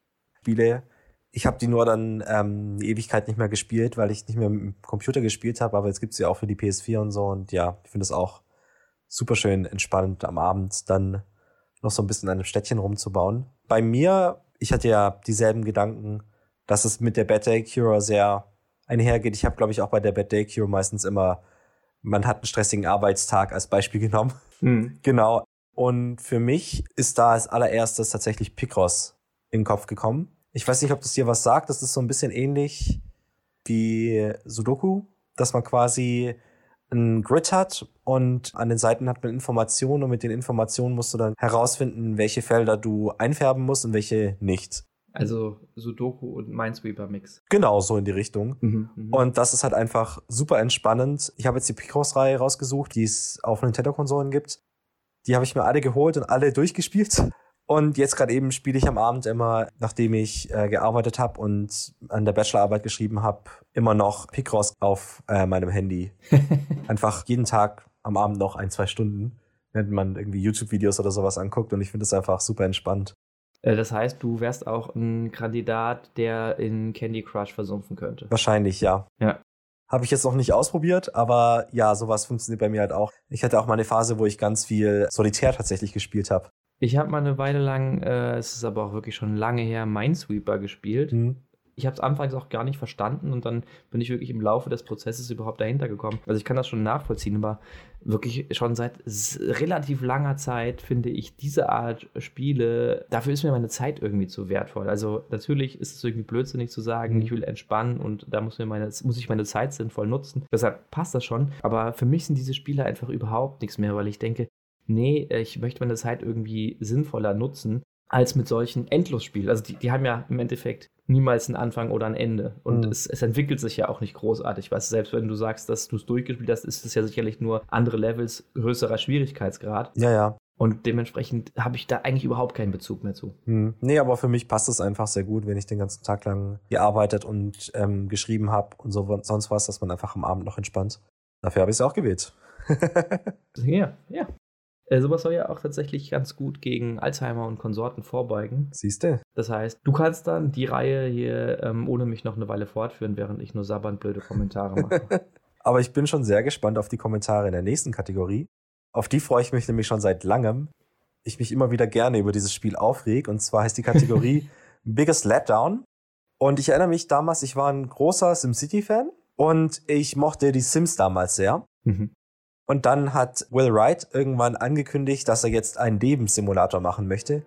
Spiele. Ich habe die nur dann ähm, eine Ewigkeit nicht mehr gespielt, weil ich nicht mehr mit dem Computer gespielt habe, aber jetzt gibt's sie auch für die PS4 und so. Und ja, ich finde es auch super schön entspannt am Abend dann noch so ein bisschen an einem Städtchen rumzubauen. Bei mir, ich hatte ja dieselben Gedanken, dass es mit der Bad Day Cure sehr einhergeht. Ich habe, glaube ich, auch bei der Bad Day Cure meistens immer, man hat einen stressigen Arbeitstag als Beispiel genommen. Mhm. Genau. Und für mich ist da als allererstes tatsächlich Picross in den Kopf gekommen. Ich weiß nicht, ob das dir was sagt. Das ist so ein bisschen ähnlich wie Sudoku, dass man quasi ein Grid hat und an den Seiten hat man Informationen und mit den Informationen musst du dann herausfinden, welche Felder du einfärben musst und welche nicht. Also Sudoku und Minesweeper-Mix. Genau, so in die Richtung. Mhm, mh. Und das ist halt einfach super entspannend. Ich habe jetzt die Picross-Reihe rausgesucht, die es auf Nintendo-Konsolen gibt. Die habe ich mir alle geholt und alle durchgespielt. Und jetzt gerade eben spiele ich am Abend immer, nachdem ich äh, gearbeitet habe und an der Bachelorarbeit geschrieben habe, immer noch Picross auf äh, meinem Handy. einfach jeden Tag am Abend noch ein, zwei Stunden, wenn man irgendwie YouTube-Videos oder sowas anguckt. Und ich finde es einfach super entspannt. Äh, das heißt, du wärst auch ein Kandidat, der in Candy Crush versumpfen könnte. Wahrscheinlich, ja. Ja. Habe ich jetzt noch nicht ausprobiert, aber ja, sowas funktioniert bei mir halt auch. Ich hatte auch mal eine Phase, wo ich ganz viel Solitär tatsächlich gespielt habe. Ich habe mal eine Weile lang, äh, es ist aber auch wirklich schon lange her, Minesweeper gespielt. Mhm. Ich habe es anfangs auch gar nicht verstanden und dann bin ich wirklich im Laufe des Prozesses überhaupt dahinter gekommen. Also ich kann das schon nachvollziehen, aber wirklich schon seit relativ langer Zeit finde ich diese Art Spiele, dafür ist mir meine Zeit irgendwie zu wertvoll. Also natürlich ist es irgendwie blödsinnig zu sagen, mhm. ich will entspannen und da muss, mir meine, muss ich meine Zeit sinnvoll nutzen. Deshalb passt das schon. Aber für mich sind diese Spiele einfach überhaupt nichts mehr, weil ich denke, nee, ich möchte meine Zeit irgendwie sinnvoller nutzen als mit solchen Endlosspielen. Also die, die haben ja im Endeffekt niemals einen Anfang oder ein Ende. Und mhm. es, es, entwickelt sich ja auch nicht großartig. Weißt selbst wenn du sagst, dass du es durchgespielt hast, ist es ja sicherlich nur andere Levels, größerer Schwierigkeitsgrad. Ja, ja. Und dementsprechend habe ich da eigentlich überhaupt keinen Bezug mehr zu. Hm. Nee, aber für mich passt es einfach sehr gut, wenn ich den ganzen Tag lang gearbeitet und ähm, geschrieben habe und so sonst was, dass man einfach am Abend noch entspannt. Dafür habe ich es auch gewählt. ja, ja. Äh, sowas soll ja auch tatsächlich ganz gut gegen Alzheimer und Konsorten vorbeugen. Siehst du? Das heißt, du kannst dann die Reihe hier ähm, ohne mich noch eine Weile fortführen, während ich nur sabbernd blöde Kommentare mache. Aber ich bin schon sehr gespannt auf die Kommentare in der nächsten Kategorie. Auf die freue ich mich nämlich schon seit langem. Ich mich immer wieder gerne über dieses Spiel aufreg. Und zwar heißt die Kategorie Biggest Letdown. Und ich erinnere mich damals, ich war ein großer SimCity-Fan und ich mochte die Sims damals sehr. Mhm. Und dann hat Will Wright irgendwann angekündigt, dass er jetzt einen Lebenssimulator machen möchte.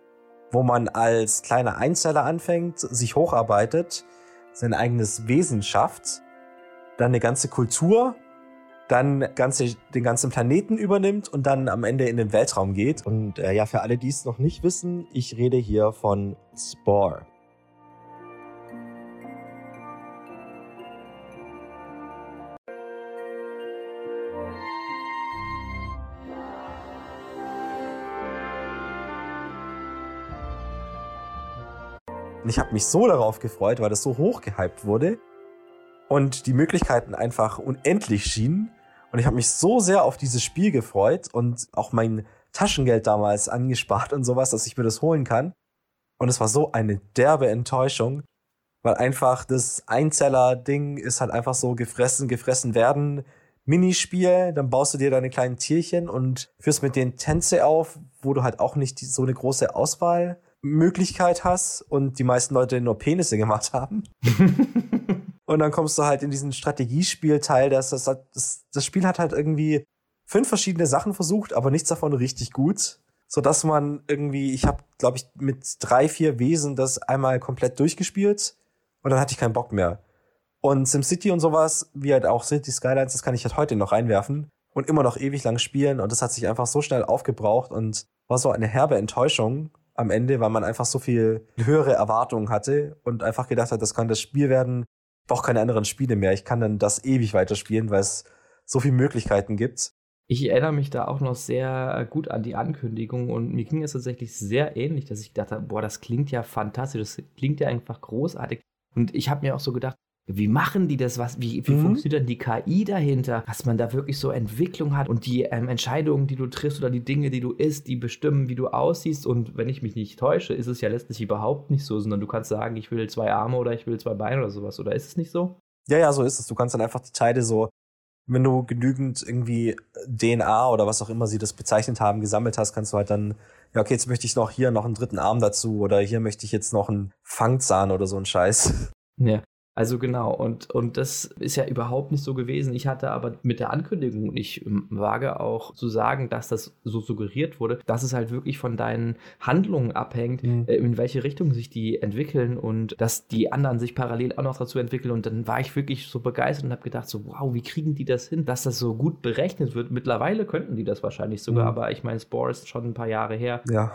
wo man als kleiner Einzeller anfängt, sich hocharbeitet, sein eigenes Wesen schafft, dann eine ganze Kultur, dann ganze, den ganzen Planeten übernimmt und dann am Ende in den Weltraum geht. Und äh, ja, für alle, die es noch nicht wissen, ich rede hier von Spore. Und ich habe mich so darauf gefreut, weil das so hoch gehypt wurde und die Möglichkeiten einfach unendlich schienen. Und ich habe mich so sehr auf dieses Spiel gefreut und auch mein Taschengeld damals angespart und sowas, dass ich mir das holen kann. Und es war so eine derbe Enttäuschung, weil einfach das Einzeller-Ding ist halt einfach so gefressen, gefressen werden. Minispiel, dann baust du dir deine kleinen Tierchen und führst mit denen Tänze auf, wo du halt auch nicht so eine große Auswahl Möglichkeit hast und die meisten Leute nur Penisse gemacht haben. und dann kommst du halt in diesen Strategiespielteil, das, das, das, das Spiel hat halt irgendwie fünf verschiedene Sachen versucht, aber nichts davon richtig gut. So dass man irgendwie, ich habe, glaube ich, mit drei, vier Wesen das einmal komplett durchgespielt und dann hatte ich keinen Bock mehr. Und SimCity und sowas, wie halt auch City Skylines, das kann ich halt heute noch reinwerfen und immer noch ewig lang spielen und das hat sich einfach so schnell aufgebraucht und war so eine herbe Enttäuschung, am Ende, weil man einfach so viel höhere Erwartungen hatte und einfach gedacht hat, das kann das Spiel werden. Ich brauche keine anderen Spiele mehr. Ich kann dann das ewig weiterspielen, weil es so viele Möglichkeiten gibt. Ich erinnere mich da auch noch sehr gut an die Ankündigung und mir ging es tatsächlich sehr ähnlich, dass ich dachte, boah, das klingt ja fantastisch, das klingt ja einfach großartig. Und ich habe mir auch so gedacht, wie machen die das? Was, wie wie mhm. funktioniert denn die KI dahinter? Dass man da wirklich so Entwicklung hat und die ähm, Entscheidungen, die du triffst oder die Dinge, die du isst, die bestimmen, wie du aussiehst. Und wenn ich mich nicht täusche, ist es ja letztlich überhaupt nicht so, sondern du kannst sagen, ich will zwei Arme oder ich will zwei Beine oder sowas. Oder ist es nicht so? Ja, ja, so ist es. Du kannst dann einfach die Teile so, wenn du genügend irgendwie DNA oder was auch immer sie das bezeichnet haben, gesammelt hast, kannst du halt dann, ja, okay, jetzt möchte ich noch hier noch einen dritten Arm dazu oder hier möchte ich jetzt noch einen Fangzahn oder so einen Scheiß. Ja, also genau, und, und das ist ja überhaupt nicht so gewesen. Ich hatte aber mit der Ankündigung, ich ähm, wage auch zu sagen, dass das so suggeriert wurde, dass es halt wirklich von deinen Handlungen abhängt, mhm. Äh, in welche Richtung sich die entwickeln und dass die anderen sich parallel auch noch dazu entwickeln. Und dann war ich wirklich so begeistert und habe gedacht, so wow, wie kriegen die das hin, dass das so gut berechnet wird. Mittlerweile könnten die das wahrscheinlich sogar, mhm. aber ich meine, Spore ist schon ein paar Jahre her. Ja.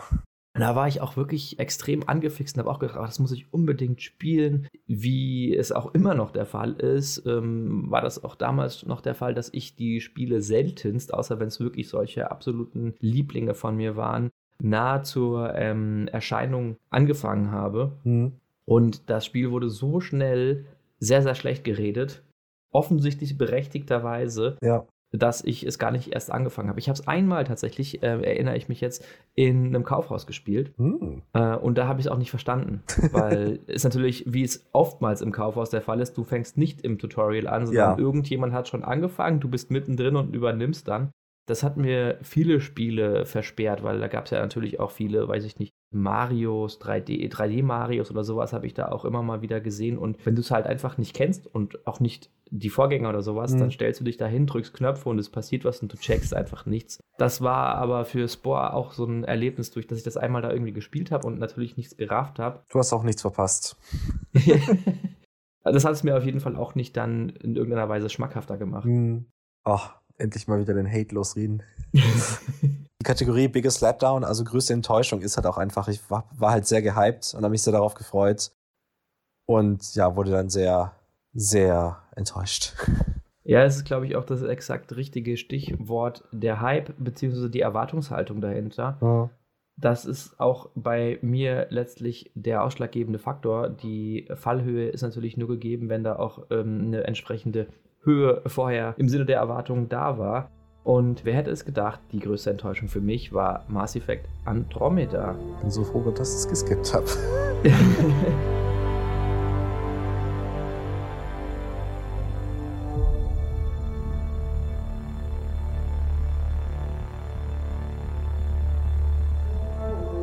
Und da war ich auch wirklich extrem angefixt und habe auch gedacht, das muss ich unbedingt spielen. Wie es auch immer noch der Fall ist, ähm, war das auch damals noch der Fall, dass ich die Spiele seltenst, außer wenn es wirklich solche absoluten Lieblinge von mir waren, nahe zur ähm, Erscheinung angefangen habe. Mhm. Und das Spiel wurde so schnell sehr, sehr schlecht geredet. Offensichtlich berechtigterweise. Ja dass ich es gar nicht erst angefangen habe. Ich habe es einmal tatsächlich, äh, erinnere ich mich jetzt, in einem Kaufhaus gespielt. Mm. Äh, und da habe ich es auch nicht verstanden. Weil es natürlich, wie es oftmals im Kaufhaus der Fall ist, du fängst nicht im Tutorial an, sondern ja. irgendjemand hat schon angefangen, du bist mittendrin und übernimmst dann. Das hat mir viele Spiele versperrt, weil da gab es ja natürlich auch viele, weiß ich nicht, Marios, 3D, 3D-Marios oder sowas habe ich da auch immer mal wieder gesehen. Und wenn du es halt einfach nicht kennst und auch nicht die Vorgänger oder sowas, mhm. dann stellst du dich dahin, drückst Knöpfe und es passiert was und du checkst einfach nichts. Das war aber für Spore auch so ein Erlebnis, durch dass ich das einmal da irgendwie gespielt habe und natürlich nichts gerafft habe. Du hast auch nichts verpasst. das hat es mir auf jeden Fall auch nicht dann in irgendeiner Weise schmackhafter gemacht. Mhm. Ach, endlich mal wieder den Hate losreden. die Kategorie Biggest Slapdown, also größte Enttäuschung, ist halt auch einfach, ich war, war halt sehr gehypt und habe mich sehr darauf gefreut. Und ja, wurde dann sehr, sehr enttäuscht. Ja, es ist, glaube ich, auch das exakt richtige Stichwort, der Hype bzw. die Erwartungshaltung dahinter. Ja. Das ist auch bei mir letztlich der ausschlaggebende Faktor. Die Fallhöhe ist natürlich nur gegeben, wenn da auch ähm, eine entsprechende Höhe vorher im Sinne der Erwartungen da war. Und wer hätte es gedacht, die größte Enttäuschung für mich war Mass Effect Andromeda. Ich bin so froh, dass ich es geskippt habe.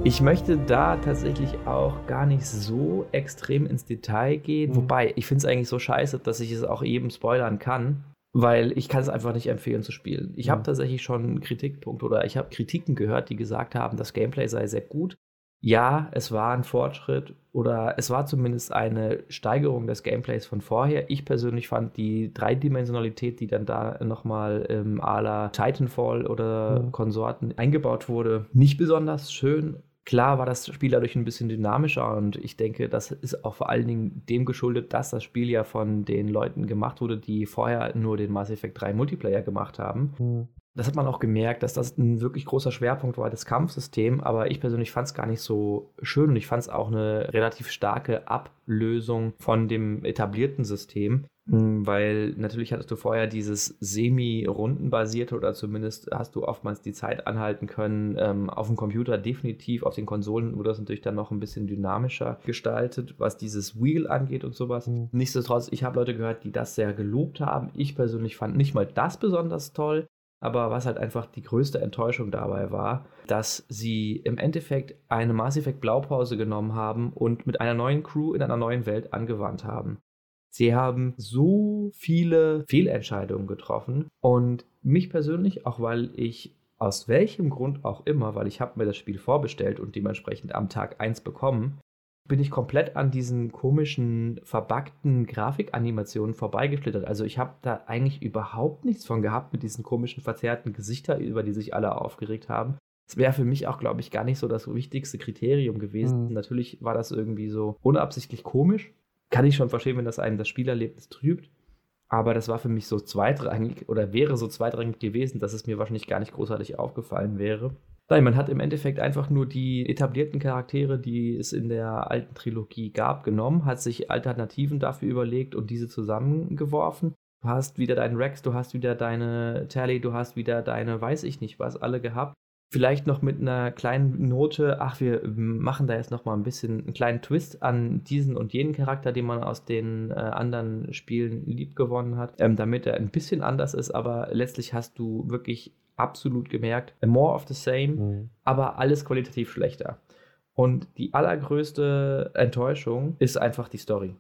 Ich möchte da tatsächlich auch gar nicht so extrem ins Detail gehen. Mhm. Wobei, ich finde es eigentlich so scheiße, dass ich es auch eben spoilern kann, weil ich kann es einfach nicht empfehlen zu spielen. Ich mhm. habe tatsächlich schon Kritikpunkte oder ich habe Kritiken gehört, die gesagt haben, das Gameplay sei sehr gut. ja, es war ein Fortschritt oder es war zumindest eine Steigerung des Gameplays von vorher. Ich persönlich fand die Dreidimensionalität, die dann da nochmal im Ala Titanfall oder mhm. Konsorten eingebaut wurde, nicht besonders schön. Klar war das Spiel dadurch ein bisschen dynamischer und ich denke, das ist auch vor allen Dingen dem geschuldet, dass das Spiel ja von den Leuten gemacht wurde, die vorher nur den Mass Effect 3 Multiplayer gemacht haben. Mhm. Das hat man auch gemerkt, dass das ein wirklich großer Schwerpunkt war, das Kampfsystem. Aber ich persönlich fand es gar nicht so schön und ich fand es auch eine relativ starke Ablösung von dem etablierten System. Hm, weil natürlich hattest du vorher dieses semi-rundenbasierte oder zumindest hast du oftmals die Zeit anhalten können. Ähm, auf dem Computer definitiv, auf den Konsolen wurde das natürlich dann noch ein bisschen dynamischer gestaltet, was dieses Wheel angeht und sowas. Mhm. Nichtsdestotrotz, ich habe Leute gehört, die das sehr gelobt haben. Ich persönlich fand nicht mal das besonders toll. Aber was halt einfach die größte Enttäuschung dabei war, dass sie im Endeffekt eine Mass Effect Blaupause genommen haben und mit einer neuen Crew in einer neuen Welt angewandt haben. Sie haben so viele Fehlentscheidungen getroffen und mich persönlich, auch weil ich aus welchem Grund auch immer, weil ich habe mir das Spiel vorbestellt und dementsprechend am Tag 1 bekommen, bin ich komplett an diesen komischen, verbackten Grafikanimationen vorbeigeschlittert. Also ich habe da eigentlich überhaupt nichts von gehabt mit diesen komischen, verzerrten Gesichtern, über die sich alle aufgeregt haben. Das wäre für mich auch, glaube ich, gar nicht so das wichtigste Kriterium gewesen. Mhm. Natürlich war das irgendwie so unabsichtlich komisch. Kann ich schon verstehen, wenn das einem das Spielerlebnis trübt. Aber das war für mich so zweitrangig oder wäre so zweitrangig gewesen, dass es mir wahrscheinlich gar nicht großartig aufgefallen wäre. Nein, man hat im Endeffekt einfach nur die etablierten Charaktere, die es in der alten Trilogie gab, genommen, hat sich Alternativen dafür überlegt und diese zusammengeworfen. Du hast wieder deinen Rex, du hast wieder deine Tally, du hast wieder deine weiß ich nicht was alle gehabt. Vielleicht noch mit einer kleinen Note, ach, wir machen da jetzt noch mal ein bisschen einen kleinen Twist an diesen und jenen Charakter, den man aus den äh, anderen Spielen liebgewonnen hat, ähm, damit er ein bisschen anders ist, aber letztlich hast du wirklich absolut gemerkt, more of the same, mhm. aber alles qualitativ schlechter. Und die allergrößte Enttäuschung ist einfach die Story.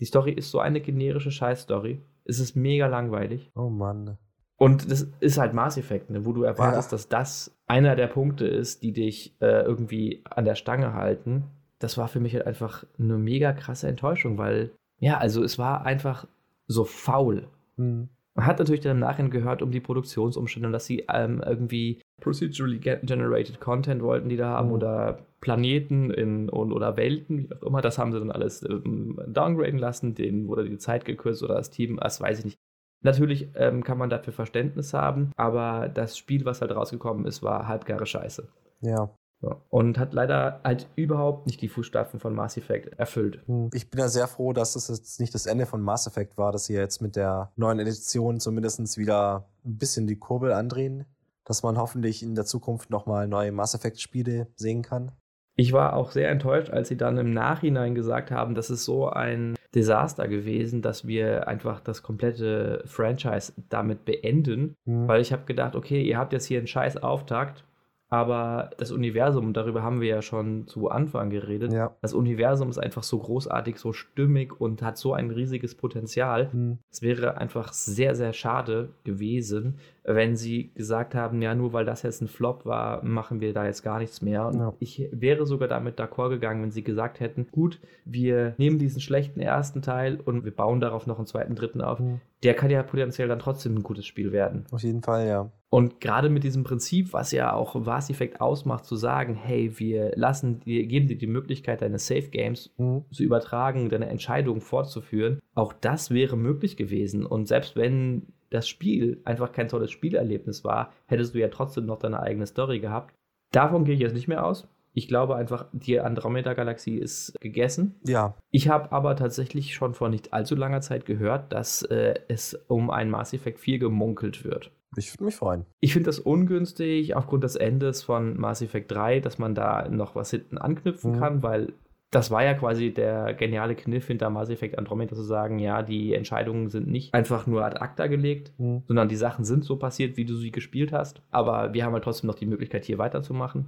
Die Story ist so eine generische Scheiß-Story. Es ist mega langweilig. Oh Mann. Und das ist halt Mass Effect, ne, wo du erwartest, ja. dass das einer der Punkte ist, die dich äh, irgendwie an der Stange halten. Das war für mich halt einfach eine mega krasse Enttäuschung, weil, ja, also es war einfach so faul. Mhm. Man hat natürlich dann im Nachhinein gehört um die Produktionsumstände, dass sie ähm, irgendwie procedurally generated Content wollten, die da haben, mhm. oder Planeten in, und, oder Welten, wie auch immer. Das haben sie dann alles ähm, downgraden lassen, denen wurde die Zeit gekürzt oder das Team, das weiß ich nicht. Natürlich ähm, kann man dafür Verständnis haben, aber das Spiel, was halt rausgekommen ist, war halbgare Scheiße. Ja. Und hat leider halt überhaupt nicht die Fußstapfen von Mass Effect erfüllt. Hm. Ich bin ja sehr froh, dass es jetzt nicht das Ende von Mass Effect war, dass sie jetzt mit der neuen Edition zumindest wieder ein bisschen die Kurbel andrehen, dass man hoffentlich in der Zukunft nochmal neue Mass Effect-Spiele sehen kann. Ich war auch sehr enttäuscht, als sie dann im Nachhinein gesagt haben, das ist so ein Desaster gewesen, dass wir einfach das komplette Franchise damit beenden, mhm. weil ich habe gedacht, okay, ihr habt jetzt hier einen scheiß Auftakt aber das Universum, darüber haben wir ja schon zu Anfang geredet, ja. das Universum ist einfach so großartig, so stimmig und hat so ein riesiges Potenzial. Hm. Es wäre einfach sehr, sehr schade gewesen, wenn sie gesagt haben, ja, nur weil das jetzt ein Flop war, machen wir da jetzt gar nichts mehr. Und ja. ich wäre sogar damit d'accord gegangen, wenn sie gesagt hätten, gut, wir nehmen diesen schlechten ersten Teil und wir bauen darauf noch einen zweiten, dritten auf. Mhm. Der kann ja potenziell dann trotzdem ein gutes Spiel werden. Auf jeden Fall, ja. Und gerade mit diesem Prinzip, was ja auch Vars Effect ausmacht, zu sagen, hey, wir lassen dir, geben dir die Möglichkeit, deine Safe Games mhm. zu übertragen, deine Entscheidungen fortzuführen, auch das wäre möglich gewesen. Und selbst wenn das Spiel einfach kein tolles Spielerlebnis war, hättest du ja trotzdem noch deine eigene Story gehabt. Davon gehe ich jetzt nicht mehr aus. Ich glaube einfach, die Andromeda-Galaxie ist gegessen. Ja. Ich habe aber tatsächlich schon vor nicht allzu langer Zeit gehört, dass äh, es um ein Mass Effect 4 gemunkelt wird. Ich würde mich freuen. Ich finde das ungünstig aufgrund des Endes von Mass Effect 3, dass man da noch was hinten anknüpfen mhm. kann, weil das war ja quasi der geniale Kniff hinter Mass Effect Andromeda zu sagen, ja, die Entscheidungen sind nicht einfach nur ad acta gelegt, mhm. sondern die Sachen sind so passiert, wie du sie gespielt hast. Aber wir haben halt trotzdem noch die Möglichkeit, hier weiterzumachen.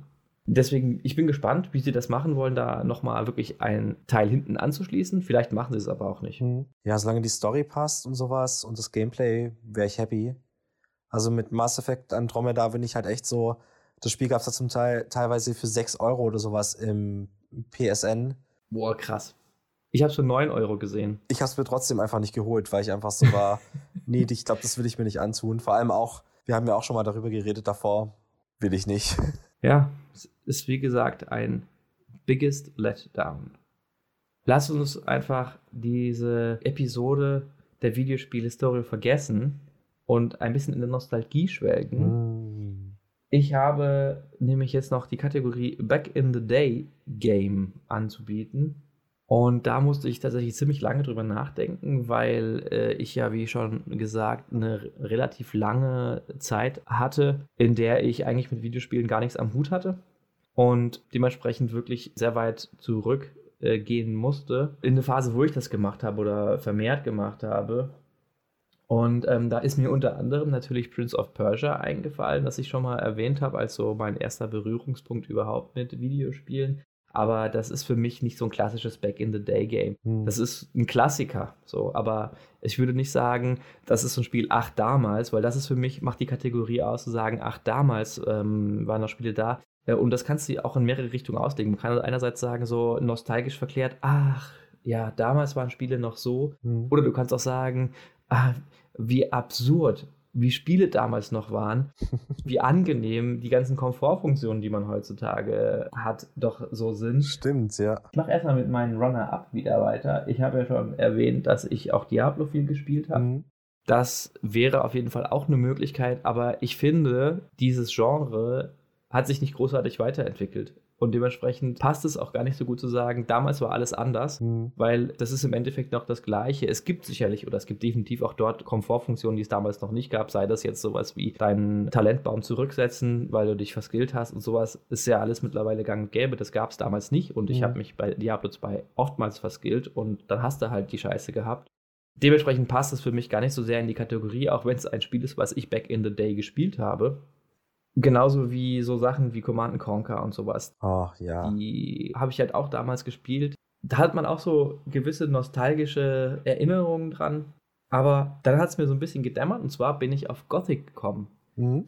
Deswegen, ich bin gespannt, wie sie das machen wollen, da nochmal wirklich ein Teil hinten anzuschließen. Vielleicht machen sie es aber auch nicht. Mhm. Ja, solange die Story passt und sowas und das Gameplay, wäre ich happy. Also mit Mass Effect Andromeda bin ich halt echt so, Das Spiel gab es da zum Teil teilweise für 6 Euro oder sowas im PSN. Boah, krass. Ich habe es für 9 Euro gesehen. Ich habe es mir trotzdem einfach nicht geholt, weil ich einfach so war, nee, ich glaube, das will ich mir nicht antun. Vor allem auch, wir haben ja auch schon mal darüber geredet davor, will ich nicht. Ja, es ist wie gesagt ein biggest letdown. Lass uns einfach diese Episode der Videospielhistorie vergessen und ein bisschen in der Nostalgie schwelgen. Mm. Ich habe nämlich jetzt noch die Kategorie Back in the Day Game anzubieten. Und da musste ich tatsächlich ziemlich lange drüber nachdenken, weil äh, ich ja, wie schon gesagt, eine relativ lange Zeit hatte, in der ich eigentlich mit Videospielen gar nichts am Hut hatte und dementsprechend wirklich sehr weit zurückgehen äh, musste. In eine Phase, wo ich das gemacht habe oder vermehrt gemacht habe. Und ähm, da ist mir unter anderem natürlich Prince of Persia eingefallen, das ich schon mal erwähnt habe, als so mein erster Berührungspunkt überhaupt mit Videospielen aber das ist für mich nicht so ein klassisches Back-in-the-Day-Game. Hm. Das ist ein Klassiker, so, aber ich würde nicht sagen, das ist so ein Spiel, ach, damals, weil das ist für mich, macht die Kategorie aus, zu sagen, ach, damals ähm, waren noch Spiele da. Äh, und das kannst du auch in mehrere Richtungen auslegen. Man kann einerseits sagen, so nostalgisch verklärt, ach, ja, damals waren Spiele noch so. Hm. Oder du kannst auch sagen, ah, wie absurd wie Spiele damals noch waren, wie angenehm die ganzen Komfortfunktionen, die man heutzutage hat, doch so sind. Stimmt, ja. Ich mache erstmal mit meinen Runner-Up wieder weiter. Ich habe ja schon erwähnt, dass ich auch Diablo viel gespielt habe. Mhm. Das wäre auf jeden Fall auch eine Möglichkeit, aber ich finde, dieses Genre hat sich nicht großartig weiterentwickelt. Und dementsprechend passt es auch gar nicht so gut zu sagen, damals war alles anders, Mhm. weil das ist im Endeffekt noch das Gleiche. Es gibt sicherlich oder es gibt definitiv auch dort Komfortfunktionen, die es damals noch nicht gab, sei das jetzt sowas wie deinen Talentbaum zurücksetzen, weil du dich verskillt hast und sowas ist ja alles mittlerweile gang und gäbe. Das gab es damals nicht und ich Mhm. habe mich bei Diablo 2 oftmals verskillt und dann hast du halt die Scheiße gehabt. Dementsprechend passt es für mich gar nicht so sehr in die Kategorie, auch wenn es ein Spiel ist, was ich back in the day gespielt habe. Genauso wie so Sachen wie Command Conquer und sowas. Oh, ja. Die habe ich halt auch damals gespielt. Da hat man auch so gewisse nostalgische Erinnerungen dran. Aber dann hat es mir so ein bisschen gedämmert und zwar bin ich auf Gothic gekommen. Mhm.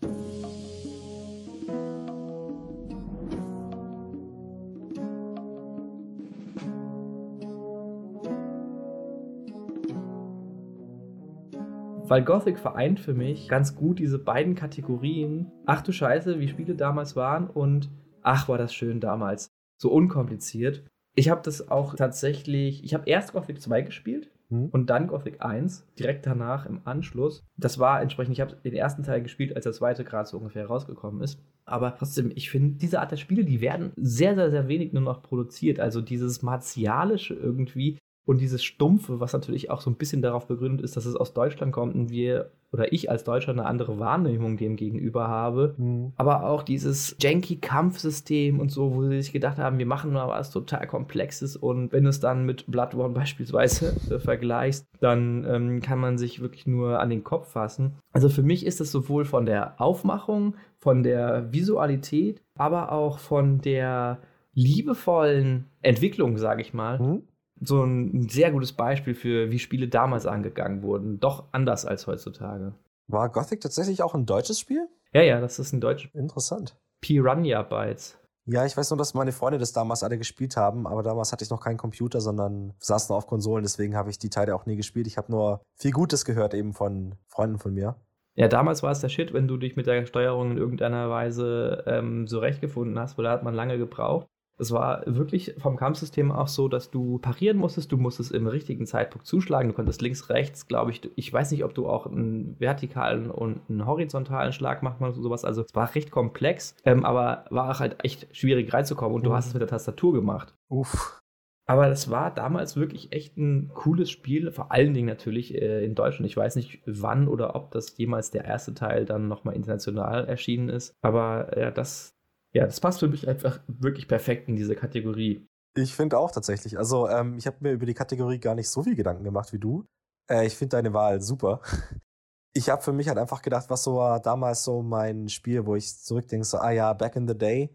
Weil Gothic vereint für mich ganz gut diese beiden Kategorien. Ach du Scheiße, wie Spiele damals waren und ach war das schön damals. So unkompliziert. Ich habe das auch tatsächlich, ich habe erst Gothic 2 gespielt Mhm. und dann Gothic 1, direkt danach im Anschluss. Das war entsprechend, ich habe den ersten Teil gespielt, als der zweite gerade so ungefähr rausgekommen ist. Aber trotzdem, ich finde, diese Art der Spiele, die werden sehr, sehr, sehr wenig nur noch produziert. Also dieses Martialische irgendwie und dieses Stumpfe, was natürlich auch so ein bisschen darauf begründet ist, dass es aus Deutschland kommt und wir oder ich als Deutscher eine andere Wahrnehmung dem gegenüber habe. Mhm. Aber auch dieses janky Kampfsystem und so, wo sie sich gedacht haben, wir machen mal was total Komplexes und wenn du es dann mit Bloodborne beispielsweise äh, vergleichst, dann ähm, kann man sich wirklich nur an den Kopf fassen. Also für mich ist es sowohl von der Aufmachung, von der Visualität, aber auch von der liebevollen Entwicklung, sage ich mal, Mhm. So ein sehr gutes Beispiel für, wie Spiele damals angegangen wurden. Doch anders als heutzutage. War Gothic tatsächlich auch ein deutsches Spiel? Ja, ja, das ist ein deutsches Interessant. Piranha Bytes. Ja, ich weiß nur, dass meine Freunde das damals alle gespielt haben, aber damals hatte ich noch keinen Computer, sondern saß nur auf Konsolen, deswegen habe ich die Teile auch nie gespielt. Ich habe nur viel Gutes gehört eben von Freunden von mir. Ja, damals war es der Shit, wenn du dich mit der Steuerung in irgendeiner Weise ähm, zurechtgefunden hast, weil da hat man lange gebraucht. Es war wirklich vom Kampfsystem auch so, dass du parieren musstest, du musstest im richtigen Zeitpunkt zuschlagen, du konntest links, rechts, glaube ich, ich weiß nicht, ob du auch einen vertikalen und einen horizontalen Schlag machst oder sowas, also es war recht komplex, ähm, aber war auch halt echt schwierig reinzukommen und du Mhm. hast es mit der Tastatur gemacht. Uff. Aber das war damals wirklich echt ein cooles Spiel, vor allen Dingen natürlich äh, in Deutschland. Ich weiß nicht, wann oder ob das jemals der erste Teil dann nochmal international erschienen ist. Aber ja, das, ja, das passt für mich einfach wirklich perfekt in diese Kategorie. Ich finde auch tatsächlich. Also, ähm, ich habe mir über die Kategorie gar nicht so viel Gedanken gemacht wie du. Äh, ich finde deine Wahl super. Ich habe für mich halt einfach gedacht, was so war damals so mein Spiel, wo ich zurückdenke, so, ah ja, back in the day.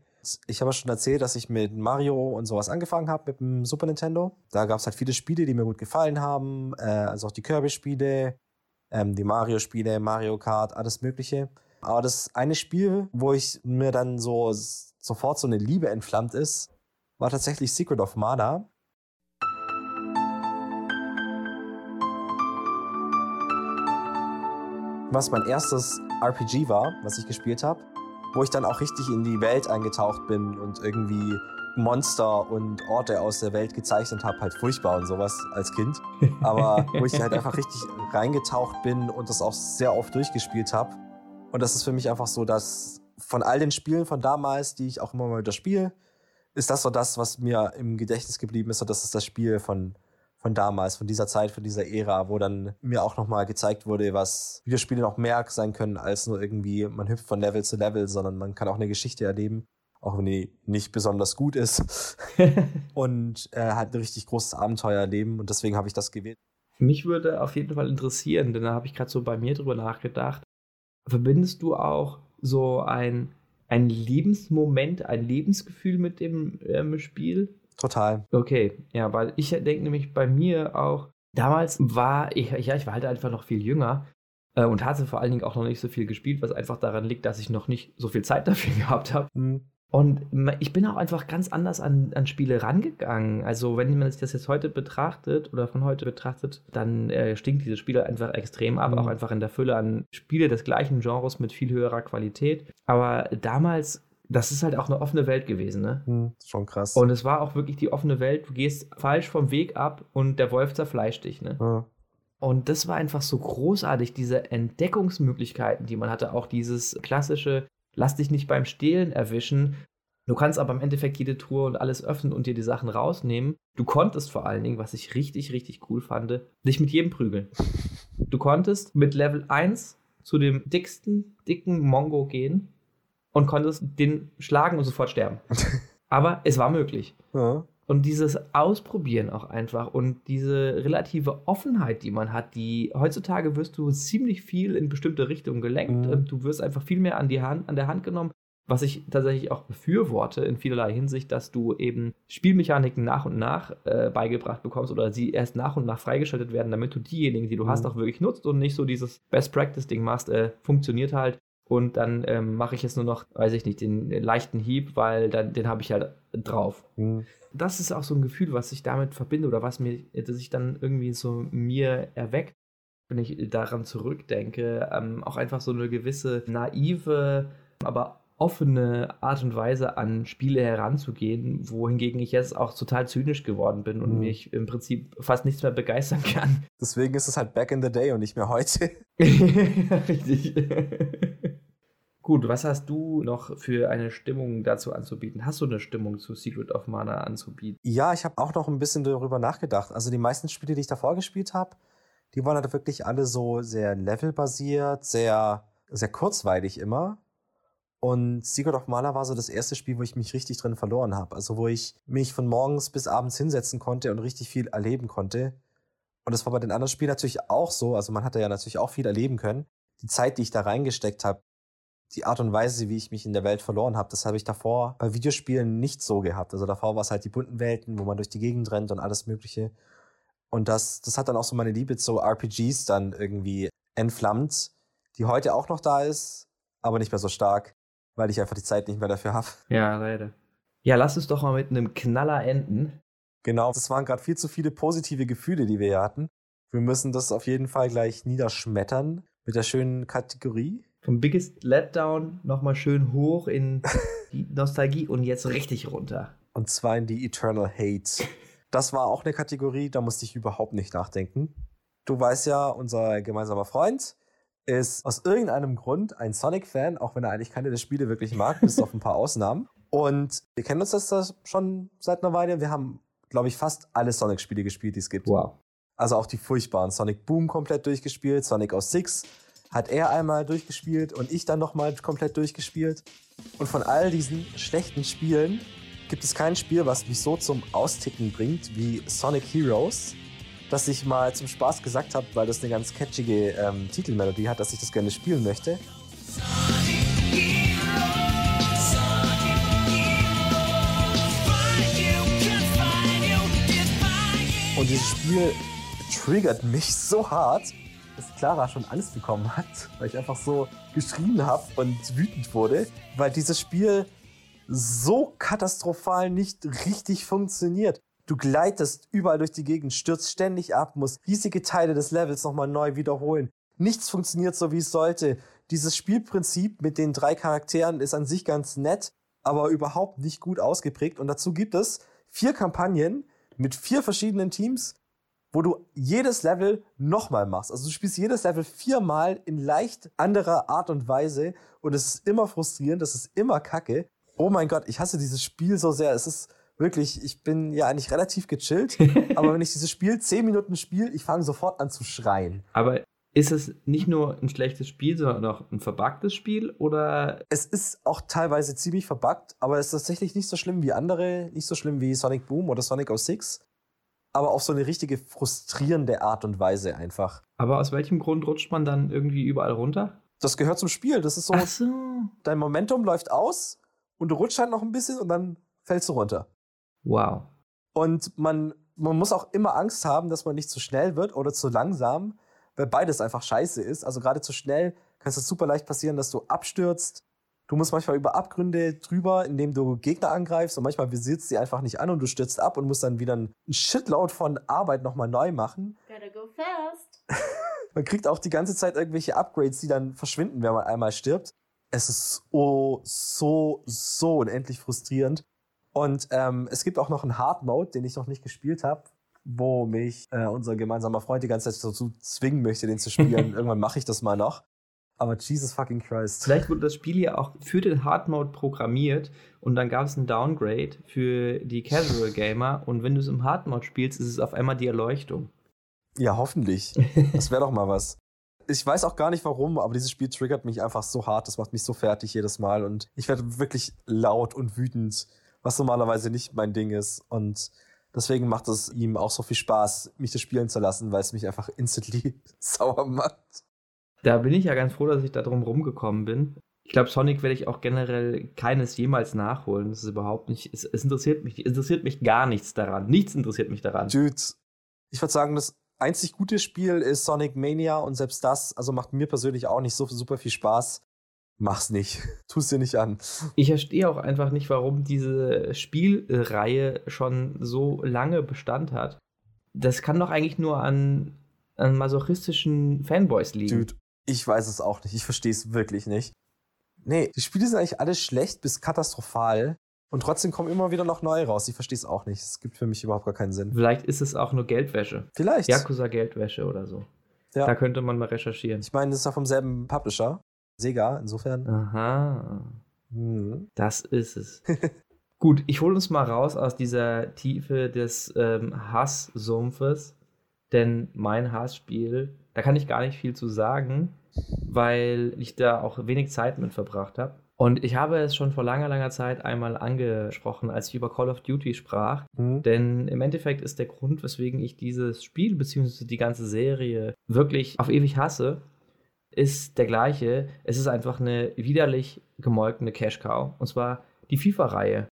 Ich habe schon erzählt, dass ich mit Mario und sowas angefangen habe, mit dem Super Nintendo. Da gab es halt viele Spiele, die mir gut gefallen haben. Äh, also auch die Kirby-Spiele, ähm, die Mario-Spiele, Mario Kart, alles Mögliche. Aber das eine Spiel, wo ich mir dann so sofort so eine Liebe entflammt ist, war tatsächlich Secret of Mana. Was mein erstes RPG war, was ich gespielt habe, wo ich dann auch richtig in die Welt eingetaucht bin und irgendwie Monster und Orte aus der Welt gezeichnet habe, halt furchtbar und sowas als Kind. Aber wo ich halt einfach richtig reingetaucht bin und das auch sehr oft durchgespielt habe. Und das ist für mich einfach so, dass von all den Spielen von damals, die ich auch immer mal wieder spiele, ist das so das, was mir im Gedächtnis geblieben ist. Und das ist das Spiel von, von damals, von dieser Zeit, von dieser Ära, wo dann mir auch nochmal gezeigt wurde, was Videospiele noch mehr sein können, als nur irgendwie, man hüpft von Level zu Level, sondern man kann auch eine Geschichte erleben auch wenn die nicht besonders gut ist. und äh, halt ein richtig großes Abenteuer erleben und deswegen habe ich das gewählt. Mich würde auf jeden Fall interessieren, denn da habe ich gerade so bei mir drüber nachgedacht. Verbindest du auch so ein, ein Lebensmoment, ein Lebensgefühl mit dem ähm, Spiel? Total. Okay, ja, weil ich denke nämlich bei mir auch, damals war ich, ja, ich war halt einfach noch viel jünger äh, und hatte vor allen Dingen auch noch nicht so viel gespielt, was einfach daran liegt, dass ich noch nicht so viel Zeit dafür gehabt habe. Mhm. Und ich bin auch einfach ganz anders an, an Spiele rangegangen. Also, wenn man sich das jetzt heute betrachtet oder von heute betrachtet, dann äh, stinkt dieses Spiel einfach extrem ab, mhm. auch einfach in der Fülle an Spiele des gleichen Genres mit viel höherer Qualität. Aber damals das ist halt auch eine offene Welt gewesen, ne? Hm, schon krass. Und es war auch wirklich die offene Welt. Du gehst falsch vom Weg ab und der Wolf zerfleischt dich, ne? Ja. Und das war einfach so großartig, diese Entdeckungsmöglichkeiten, die man hatte. Auch dieses klassische, lass dich nicht beim Stehlen erwischen. Du kannst aber im Endeffekt jede Tour und alles öffnen und dir die Sachen rausnehmen. Du konntest vor allen Dingen, was ich richtig, richtig cool fand, dich mit jedem prügeln. Du konntest mit Level 1 zu dem dicksten, dicken Mongo gehen und konntest den schlagen und sofort sterben. aber es war möglich. Ja. Und dieses Ausprobieren auch einfach und diese relative Offenheit, die man hat, die heutzutage wirst du ziemlich viel in bestimmte Richtungen gelenkt. Mhm. Du wirst einfach viel mehr an, die Hand, an der Hand genommen was ich tatsächlich auch befürworte in vielerlei Hinsicht, dass du eben Spielmechaniken nach und nach äh, beigebracht bekommst oder sie erst nach und nach freigeschaltet werden, damit du diejenigen, die du mhm. hast, auch wirklich nutzt und nicht so dieses Best-Practice-Ding machst, äh, funktioniert halt. Und dann ähm, mache ich jetzt nur noch, weiß ich nicht, den, leichten Hieb, weil dann, den habe ich halt drauf. Mhm. Das ist auch so ein Gefühl, was ich damit verbinde oder was mir, das sich dann irgendwie so mir erweckt, wenn ich daran zurückdenke. Ähm, auch einfach so eine gewisse naive, aber offene Art und Weise an Spiele heranzugehen, wohingegen ich jetzt auch total zynisch geworden bin und mhm. mich im Prinzip fast nichts mehr begeistern kann. Deswegen ist es halt back in the day und nicht mehr heute. Richtig. Gut, was hast du noch für eine Stimmung dazu anzubieten? Hast du eine Stimmung zu Secret of Mana anzubieten? Ja, ich habe auch noch ein bisschen darüber nachgedacht. Also die meisten Spiele, die ich davor gespielt habe, die waren halt wirklich alle so sehr levelbasiert, sehr, sehr kurzweilig immer. Und Secret of Mana war so das erste Spiel, wo ich mich richtig drin verloren habe. Also wo ich mich von morgens bis abends hinsetzen konnte und richtig viel erleben konnte. Und das war bei den anderen Spielen natürlich auch so. Also man hatte ja natürlich auch viel erleben können. Die Zeit, die ich da reingesteckt habe, die Art und Weise, wie ich mich in der Welt verloren habe, das habe ich davor bei Videospielen nicht so gehabt. Also davor war es halt die bunten Welten, wo man durch die Gegend rennt und alles Mögliche. Und das, das hat dann auch so meine Liebe zu RPGs dann irgendwie entflammt, die heute auch noch da ist, aber nicht mehr so stark weil ich einfach die Zeit nicht mehr dafür habe. Ja, leider. Ja, lass uns doch mal mit einem Knaller enden. Genau, das waren gerade viel zu viele positive Gefühle, die wir hier hatten. Wir müssen das auf jeden Fall gleich niederschmettern mit der schönen Kategorie. Vom Biggest Letdown nochmal schön hoch in die Nostalgie und jetzt richtig runter. Und zwar in die Eternal Hate. Das war auch eine Kategorie, da musste ich überhaupt nicht nachdenken. Du weißt ja, unser gemeinsamer Freund, ist aus irgendeinem Grund ein Sonic-Fan, auch wenn er eigentlich keine der Spiele wirklich mag, bis auf ein paar Ausnahmen. Und wir kennen uns das schon seit einer Weile. Wir haben, glaube ich, fast alle Sonic-Spiele gespielt, die es gibt. Wow. Also auch die furchtbaren. Sonic Boom komplett durchgespielt, Sonic aus Six hat er einmal durchgespielt und ich dann nochmal komplett durchgespielt. Und von all diesen schlechten Spielen gibt es kein Spiel, was mich so zum Austicken bringt wie Sonic Heroes dass ich mal zum Spaß gesagt habe, weil das eine ganz catchige ähm, Titelmelodie hat, dass ich das gerne spielen möchte. Und dieses Spiel triggert mich so hart, dass Clara schon Angst bekommen hat, weil ich einfach so geschrien habe und wütend wurde, weil dieses Spiel so katastrophal nicht richtig funktioniert. Du gleitest überall durch die Gegend, stürzt ständig ab, musst riesige Teile des Levels nochmal neu wiederholen. Nichts funktioniert so, wie es sollte. Dieses Spielprinzip mit den drei Charakteren ist an sich ganz nett, aber überhaupt nicht gut ausgeprägt. Und dazu gibt es vier Kampagnen mit vier verschiedenen Teams, wo du jedes Level nochmal machst. Also du spielst jedes Level viermal in leicht anderer Art und Weise und es ist immer frustrierend, es ist immer kacke. Oh mein Gott, ich hasse dieses Spiel so sehr. Es ist wirklich, ich bin ja eigentlich relativ gechillt, aber wenn ich dieses Spiel zehn Minuten spiele, ich fange sofort an zu schreien. Aber ist es nicht nur ein schlechtes Spiel, sondern auch ein verbuggtes Spiel oder? Es ist auch teilweise ziemlich verbuggt, aber es ist tatsächlich nicht so schlimm wie andere, nicht so schlimm wie Sonic Boom oder Sonic 06, aber auf so eine richtige frustrierende Art und Weise einfach. Aber aus welchem Grund rutscht man dann irgendwie überall runter? Das gehört zum Spiel. Das ist so, Ach so. dein Momentum läuft aus und du rutschst halt noch ein bisschen und dann fällst du runter. Wow. Und man, man muss auch immer Angst haben, dass man nicht zu schnell wird oder zu langsam, weil beides einfach scheiße ist. Also gerade zu schnell kann es super leicht passieren, dass du abstürzt. Du musst manchmal über Abgründe drüber, indem du Gegner angreifst und manchmal visierst sie einfach nicht an und du stürzt ab und musst dann wieder ein Shitload von Arbeit nochmal neu machen. Gotta go fast. Man kriegt auch die ganze Zeit irgendwelche Upgrades, die dann verschwinden, wenn man einmal stirbt. Es ist so, so, so unendlich frustrierend. Und ähm, es gibt auch noch einen Hard Mode, den ich noch nicht gespielt habe, wo mich äh, unser gemeinsamer Freund die ganze Zeit dazu zwingen möchte, den zu spielen. Irgendwann mache ich das mal noch. Aber Jesus fucking Christ. Vielleicht wurde das Spiel ja auch für den Hard Mode programmiert und dann gab es ein Downgrade für die Casual Gamer und wenn du es im Hard Mode spielst, ist es auf einmal die Erleuchtung. Ja, hoffentlich. Das wäre doch mal was. Ich weiß auch gar nicht warum, aber dieses Spiel triggert mich einfach so hart. Das macht mich so fertig jedes Mal und ich werde wirklich laut und wütend, was normalerweise nicht mein Ding ist. Und deswegen macht es ihm auch so viel Spaß, mich das spielen zu lassen, weil es mich einfach instantly sauer macht. Da bin ich ja ganz froh, dass ich da drum rumgekommen bin. Ich glaube, Sonic werde ich auch generell keines jemals nachholen. Das ist überhaupt nicht. Es, es interessiert mich, interessiert mich gar nichts daran. Nichts interessiert mich daran. Dude, ich würde sagen, das einzig gute Spiel ist Sonic Mania und selbst das, also macht mir persönlich auch nicht so super viel Spaß. Mach's nicht. Tu's dir nicht an. Ich verstehe auch einfach nicht, warum diese Spielreihe schon so lange Bestand hat. Das kann doch eigentlich nur an, an masochistischen Fanboys liegen. Dude, ich weiß es auch nicht. Ich verstehe es wirklich nicht. Nee, die Spiele sind eigentlich alle schlecht bis katastrophal. Und trotzdem kommen immer wieder noch neue raus. Ich verstehe es auch nicht. Es gibt für mich überhaupt gar keinen Sinn. Vielleicht ist es auch nur Geldwäsche. Vielleicht. Yakuza Geldwäsche oder so. Ja. Da könnte man mal recherchieren. Ich meine, das ist ja vom selben Publisher. Sega, insofern. Aha. Hm. Das ist es. Gut, ich hole uns mal raus aus dieser Tiefe des ähm, Hasssumpfes, denn mein Hassspiel, da kann ich gar nicht viel zu sagen, weil ich da auch wenig Zeit mit verbracht habe. Und ich habe es schon vor langer, langer Zeit einmal angesprochen, als ich über Call of Duty sprach. Hm. Denn im Endeffekt ist der Grund, weswegen ich dieses Spiel bzw. die ganze Serie wirklich auf ewig hasse, ist der gleiche. Es ist einfach eine widerlich gemolkene Cash-Cow. Und zwar die FIFA-Reihe.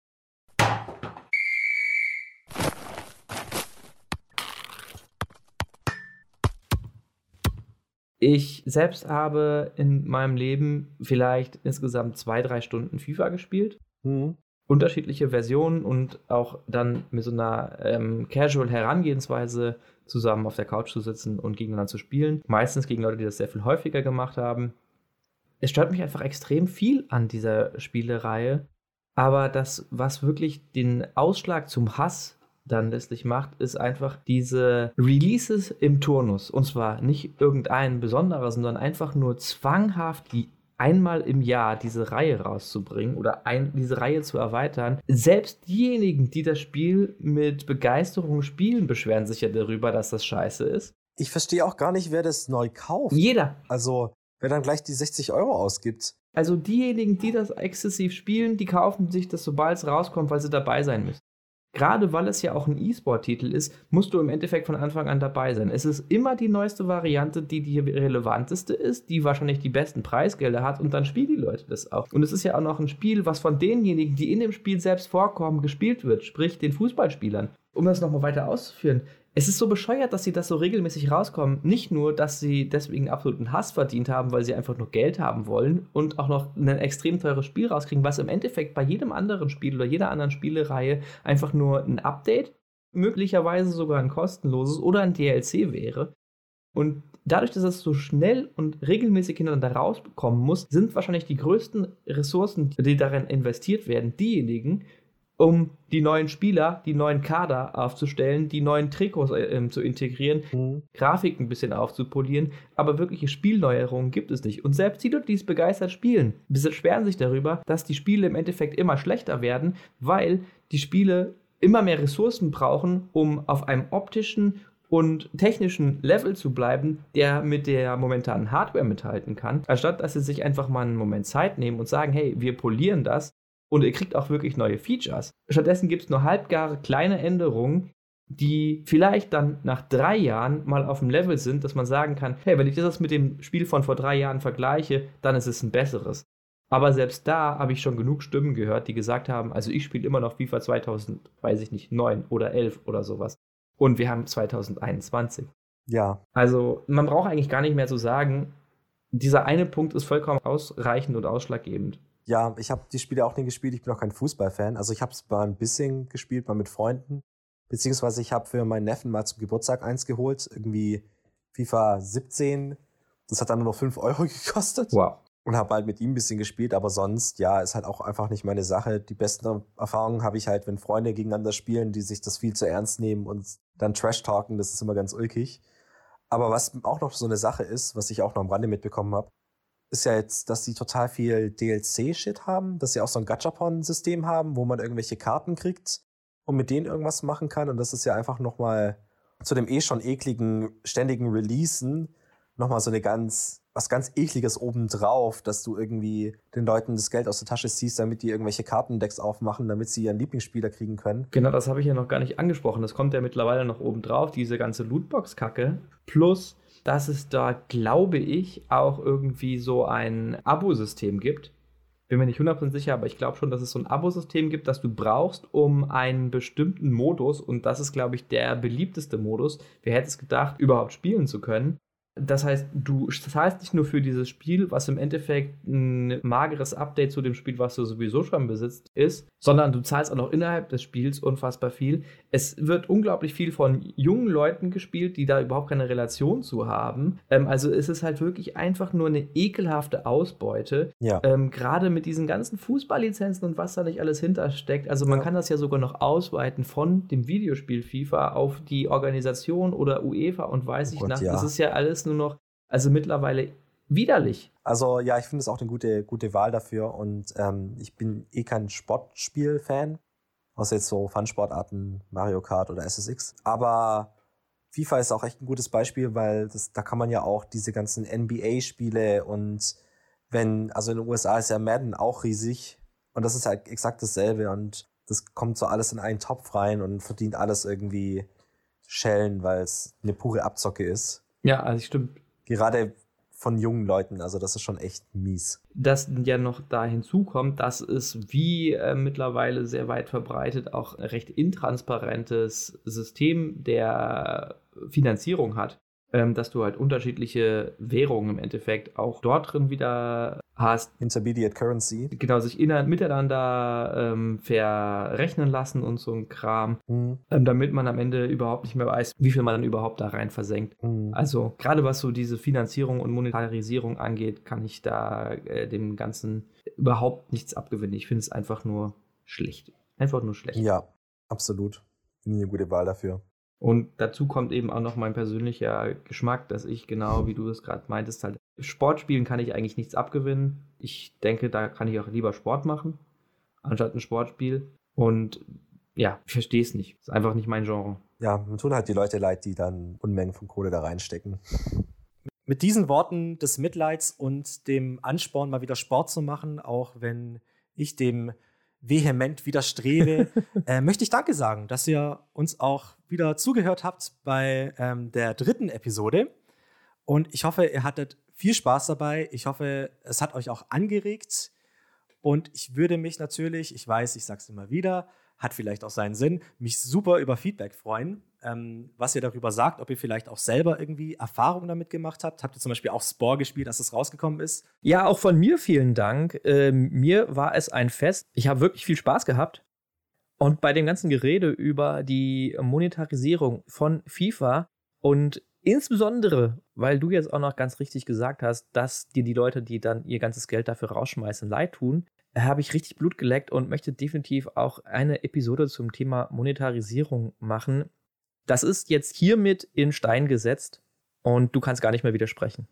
Ich selbst habe in meinem Leben vielleicht insgesamt zwei, drei Stunden FIFA gespielt. Hm. Unterschiedliche Versionen und auch dann mit so einer ähm, casual Herangehensweise zusammen auf der Couch zu sitzen und gegeneinander zu spielen. Meistens gegen Leute, die das sehr viel häufiger gemacht haben. Es stört mich einfach extrem viel an dieser Spielereihe. Aber das, was wirklich den Ausschlag zum Hass dann letztlich macht, ist einfach diese Releases im Turnus. Und zwar nicht irgendein besonderer, sondern einfach nur zwanghaft die einmal im Jahr diese Reihe rauszubringen oder ein, diese Reihe zu erweitern. Selbst diejenigen, die das Spiel mit Begeisterung spielen, beschweren sich ja darüber, dass das scheiße ist. Ich verstehe auch gar nicht, wer das neu kauft. Jeder. Also, wer dann gleich die 60 Euro ausgibt. Also diejenigen, die das exzessiv spielen, die kaufen sich das, sobald es rauskommt, weil sie dabei sein müssen. Gerade weil es ja auch ein E-Sport-Titel ist, musst du im Endeffekt von Anfang an dabei sein. Es ist immer die neueste Variante, die die relevanteste ist, die wahrscheinlich die besten Preisgelder hat und dann spielen die Leute das auch. Und es ist ja auch noch ein Spiel, was von denjenigen, die in dem Spiel selbst vorkommen, gespielt wird, sprich den Fußballspielern. um das nochmal weiter auszuführen, es ist so bescheuert, dass sie das so regelmäßig rauskommen. Nicht nur, dass sie deswegen absoluten Hass verdient haben, weil sie einfach nur Geld haben wollen und auch noch ein extrem teures Spiel rauskriegen, was im Endeffekt bei jedem anderen Spiel oder jeder anderen Spielereihe einfach nur ein Update, möglicherweise sogar ein kostenloses oder ein DLC wäre. Und dadurch, dass es so schnell und regelmäßig hintereinander rauskommen muss, sind wahrscheinlich die größten Ressourcen, die darin investiert werden, diejenigen, um die neuen Spieler, die neuen Kader aufzustellen, die neuen Trikots äh, zu integrieren, mhm. Grafiken ein bisschen aufzupolieren, aber wirkliche Spielneuerungen gibt es nicht. Und selbst die Leute, die es begeistert spielen, beschweren sich darüber, dass die Spiele im Endeffekt immer schlechter werden, weil die Spiele immer mehr Ressourcen brauchen, um auf einem optischen und technischen Level zu bleiben, der mit der momentanen Hardware mithalten kann, anstatt dass sie sich einfach mal einen Moment Zeit nehmen und sagen, hey, wir polieren das und ihr kriegt auch wirklich neue Features. Stattdessen gibt es nur halbgare kleine Änderungen, die vielleicht dann nach drei Jahren mal auf dem Level sind, dass man sagen kann, hey, wenn ich das mit dem Spiel von vor drei Jahren vergleiche, dann ist es ein besseres. Aber selbst da habe ich schon genug Stimmen gehört, die gesagt haben, also ich spiele immer noch FIFA 2000, weiß ich nicht, 9 oder 11 oder sowas. Und wir haben 2021. Ja. Also man braucht eigentlich gar nicht mehr zu sagen, dieser eine Punkt ist vollkommen ausreichend und ausschlaggebend. Ja, ich habe die Spiele auch nie gespielt. Ich bin auch kein Fußballfan. Also ich habe es mal ein bisschen gespielt, mal mit Freunden. Beziehungsweise ich habe für meinen Neffen mal zum Geburtstag eins geholt. Irgendwie FIFA 17. Das hat dann nur noch 5 Euro gekostet. Wow. Und habe halt mit ihm ein bisschen gespielt. Aber sonst, ja, ist halt auch einfach nicht meine Sache. Die besten Erfahrungen habe ich halt, wenn Freunde gegeneinander spielen, die sich das viel zu ernst nehmen und dann Trash talken. Das ist immer ganz ulkig. Aber was auch noch so eine Sache ist, was ich auch noch am Rande mitbekommen habe, ist ja jetzt, dass sie total viel DLC-Shit haben, dass sie auch so ein Gachapon-System haben, wo man irgendwelche Karten kriegt und mit denen irgendwas machen kann. Und das ist ja einfach nochmal zu dem eh schon ekligen, ständigen Releasen nochmal so eine ganz, was ganz ekliges obendrauf, dass du irgendwie den Leuten das Geld aus der Tasche ziehst, damit die irgendwelche Kartendecks aufmachen, damit sie ihren Lieblingsspieler kriegen können. Genau, das habe ich ja noch gar nicht angesprochen. Das kommt ja mittlerweile noch obendrauf, diese ganze Lootbox-Kacke. Plus dass es da, glaube ich, auch irgendwie so ein Abo-System gibt. Bin mir nicht 100% sicher, aber ich glaube schon, dass es so ein Abo-System gibt, das du brauchst, um einen bestimmten Modus, und das ist, glaube ich, der beliebteste Modus, wer hätte es gedacht, überhaupt spielen zu können, das heißt, du zahlst nicht nur für dieses Spiel, was im Endeffekt ein mageres Update zu dem Spiel, was du sowieso schon besitzt, ist, sondern du zahlst auch noch innerhalb des Spiels unfassbar viel. Es wird unglaublich viel von jungen Leuten gespielt, die da überhaupt keine Relation zu haben. Ähm, also es ist halt wirklich einfach nur eine ekelhafte Ausbeute. Ja. Ähm, Gerade mit diesen ganzen Fußballlizenzen und was da nicht alles hintersteckt. Also man ja. kann das ja sogar noch ausweiten von dem Videospiel FIFA auf die Organisation oder UEFA und weiß oh ich Gott, nach. Ja. Das ist ja alles nur noch, also mittlerweile widerlich. Also ja, ich finde es auch eine gute, gute Wahl dafür und ähm, ich bin eh kein Sportspiel-Fan, außer jetzt so Fun-Sportarten, Mario Kart oder SSX. Aber FIFA ist auch echt ein gutes Beispiel, weil das, da kann man ja auch diese ganzen NBA-Spiele und wenn, also in den USA ist ja Madden auch riesig und das ist halt exakt dasselbe und das kommt so alles in einen Topf rein und verdient alles irgendwie Schellen, weil es eine pure Abzocke ist. Ja, also stimmt. Gerade von jungen Leuten, also das ist schon echt mies. Das ja noch da hinzukommt, dass es wie äh, mittlerweile sehr weit verbreitet auch ein recht intransparentes System der Finanzierung hat ähm, dass du halt unterschiedliche Währungen im Endeffekt auch dort drin wieder hast. Intermediate Currency. Genau, sich inner, miteinander ähm, verrechnen lassen und so ein Kram, mhm. ähm, damit man am Ende überhaupt nicht mehr weiß, wie viel man dann überhaupt da rein versenkt. Mhm. Also gerade was so diese Finanzierung und Monetarisierung angeht, kann ich da äh, dem Ganzen überhaupt nichts abgewinnen. Ich finde es einfach nur schlecht. Einfach nur schlecht. Ja, absolut. Finde ich eine gute Wahl dafür. Und dazu kommt eben auch noch mein persönlicher Geschmack, dass ich genau, wie du es gerade meintest, halt Sportspielen kann ich eigentlich nichts abgewinnen. Ich denke, da kann ich auch lieber Sport machen, anstatt ein Sportspiel. Und ja, ich verstehe es nicht. Ist einfach nicht mein Genre. Ja, mir tun halt die Leute leid, die dann Unmengen von Kohle da reinstecken. Mit diesen Worten des Mitleids und dem Ansporn, mal wieder Sport zu machen, auch wenn ich dem vehement widerstrebe, äh, möchte ich Danke sagen, dass ihr uns auch wieder zugehört habt bei ähm, der dritten Episode. Und ich hoffe, ihr hattet viel Spaß dabei. Ich hoffe, es hat euch auch angeregt. Und ich würde mich natürlich, ich weiß, ich sage es immer wieder, hat vielleicht auch seinen Sinn. Mich super über Feedback freuen, ähm, was ihr darüber sagt, ob ihr vielleicht auch selber irgendwie Erfahrungen damit gemacht habt. Habt ihr zum Beispiel auch Spore gespielt, als es rausgekommen ist? Ja, auch von mir vielen Dank. Ähm, mir war es ein Fest. Ich habe wirklich viel Spaß gehabt. Und bei dem ganzen Gerede über die Monetarisierung von FIFA und insbesondere, weil du jetzt auch noch ganz richtig gesagt hast, dass dir die Leute, die dann ihr ganzes Geld dafür rausschmeißen, leid tun, habe ich richtig Blut geleckt und möchte definitiv auch eine Episode zum Thema Monetarisierung machen. Das ist jetzt hiermit in Stein gesetzt und du kannst gar nicht mehr widersprechen.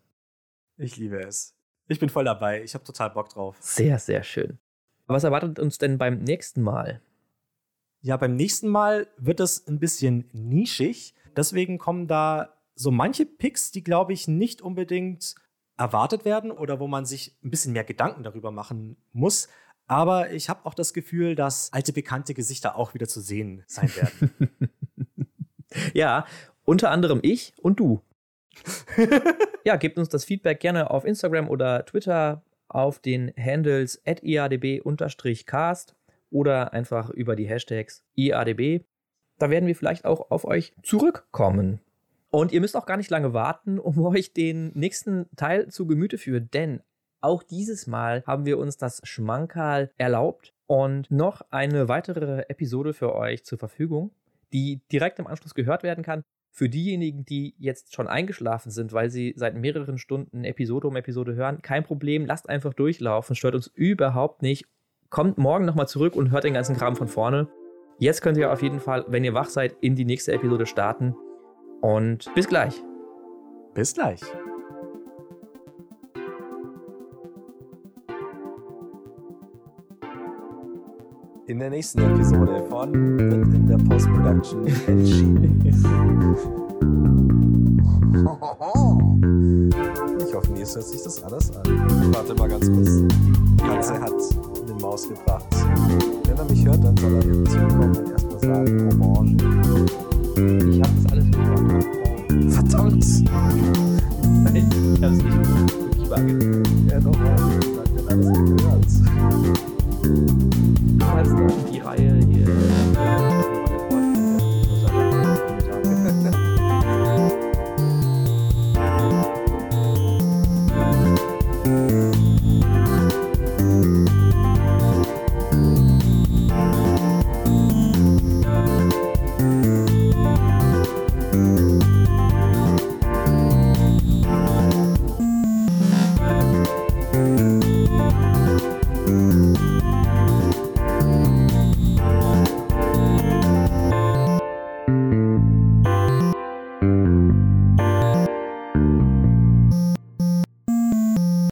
Ich liebe es. Ich bin voll dabei. Ich habe total Bock drauf. Sehr, sehr schön. Was erwartet uns denn beim nächsten Mal? Ja, beim nächsten Mal wird es ein bisschen nischig. Deswegen kommen da so manche Picks, die, glaube ich, nicht unbedingt erwartet werden oder wo man sich ein bisschen mehr Gedanken darüber machen muss. Aber ich habe auch das Gefühl, dass alte bekannte Gesichter auch wieder zu sehen sein werden. ja, unter anderem ich und du. ja, gebt uns das Feedback gerne auf Instagram oder Twitter auf den Handles iadb-cast oder einfach über die Hashtags iadb. Da werden wir vielleicht auch auf euch zurückkommen. Und ihr müsst auch gar nicht lange warten, um euch den nächsten Teil zu Gemüte führen, denn auch dieses Mal haben wir uns das Schmankerl erlaubt und noch eine weitere Episode für euch zur Verfügung, die direkt im Anschluss gehört werden kann. Für diejenigen, die jetzt schon eingeschlafen sind, weil sie seit mehreren Stunden Episode um Episode hören, kein Problem, lasst einfach durchlaufen, stört uns überhaupt nicht. Kommt morgen nochmal zurück und hört den ganzen Kram von vorne. Jetzt könnt ihr auf jeden Fall, wenn ihr wach seid, in die nächste Episode starten. Und bis gleich. Bis gleich. In der nächsten Episode von wird in der Post-Production entschieden. Ich hoffe, Nils hört sich das alles an. Warte mal ganz kurz. Die Katze hat eine Maus gebracht. Wenn er mich hört, dann soll er zurückkommen und erstmal sagen, ich hab das alles gehört. Verdammt! Nein, ich habe es nicht wirklich wahrgenommen. Ja, doch, ich habe alles gehört. Du kannst auch die Reihe hier.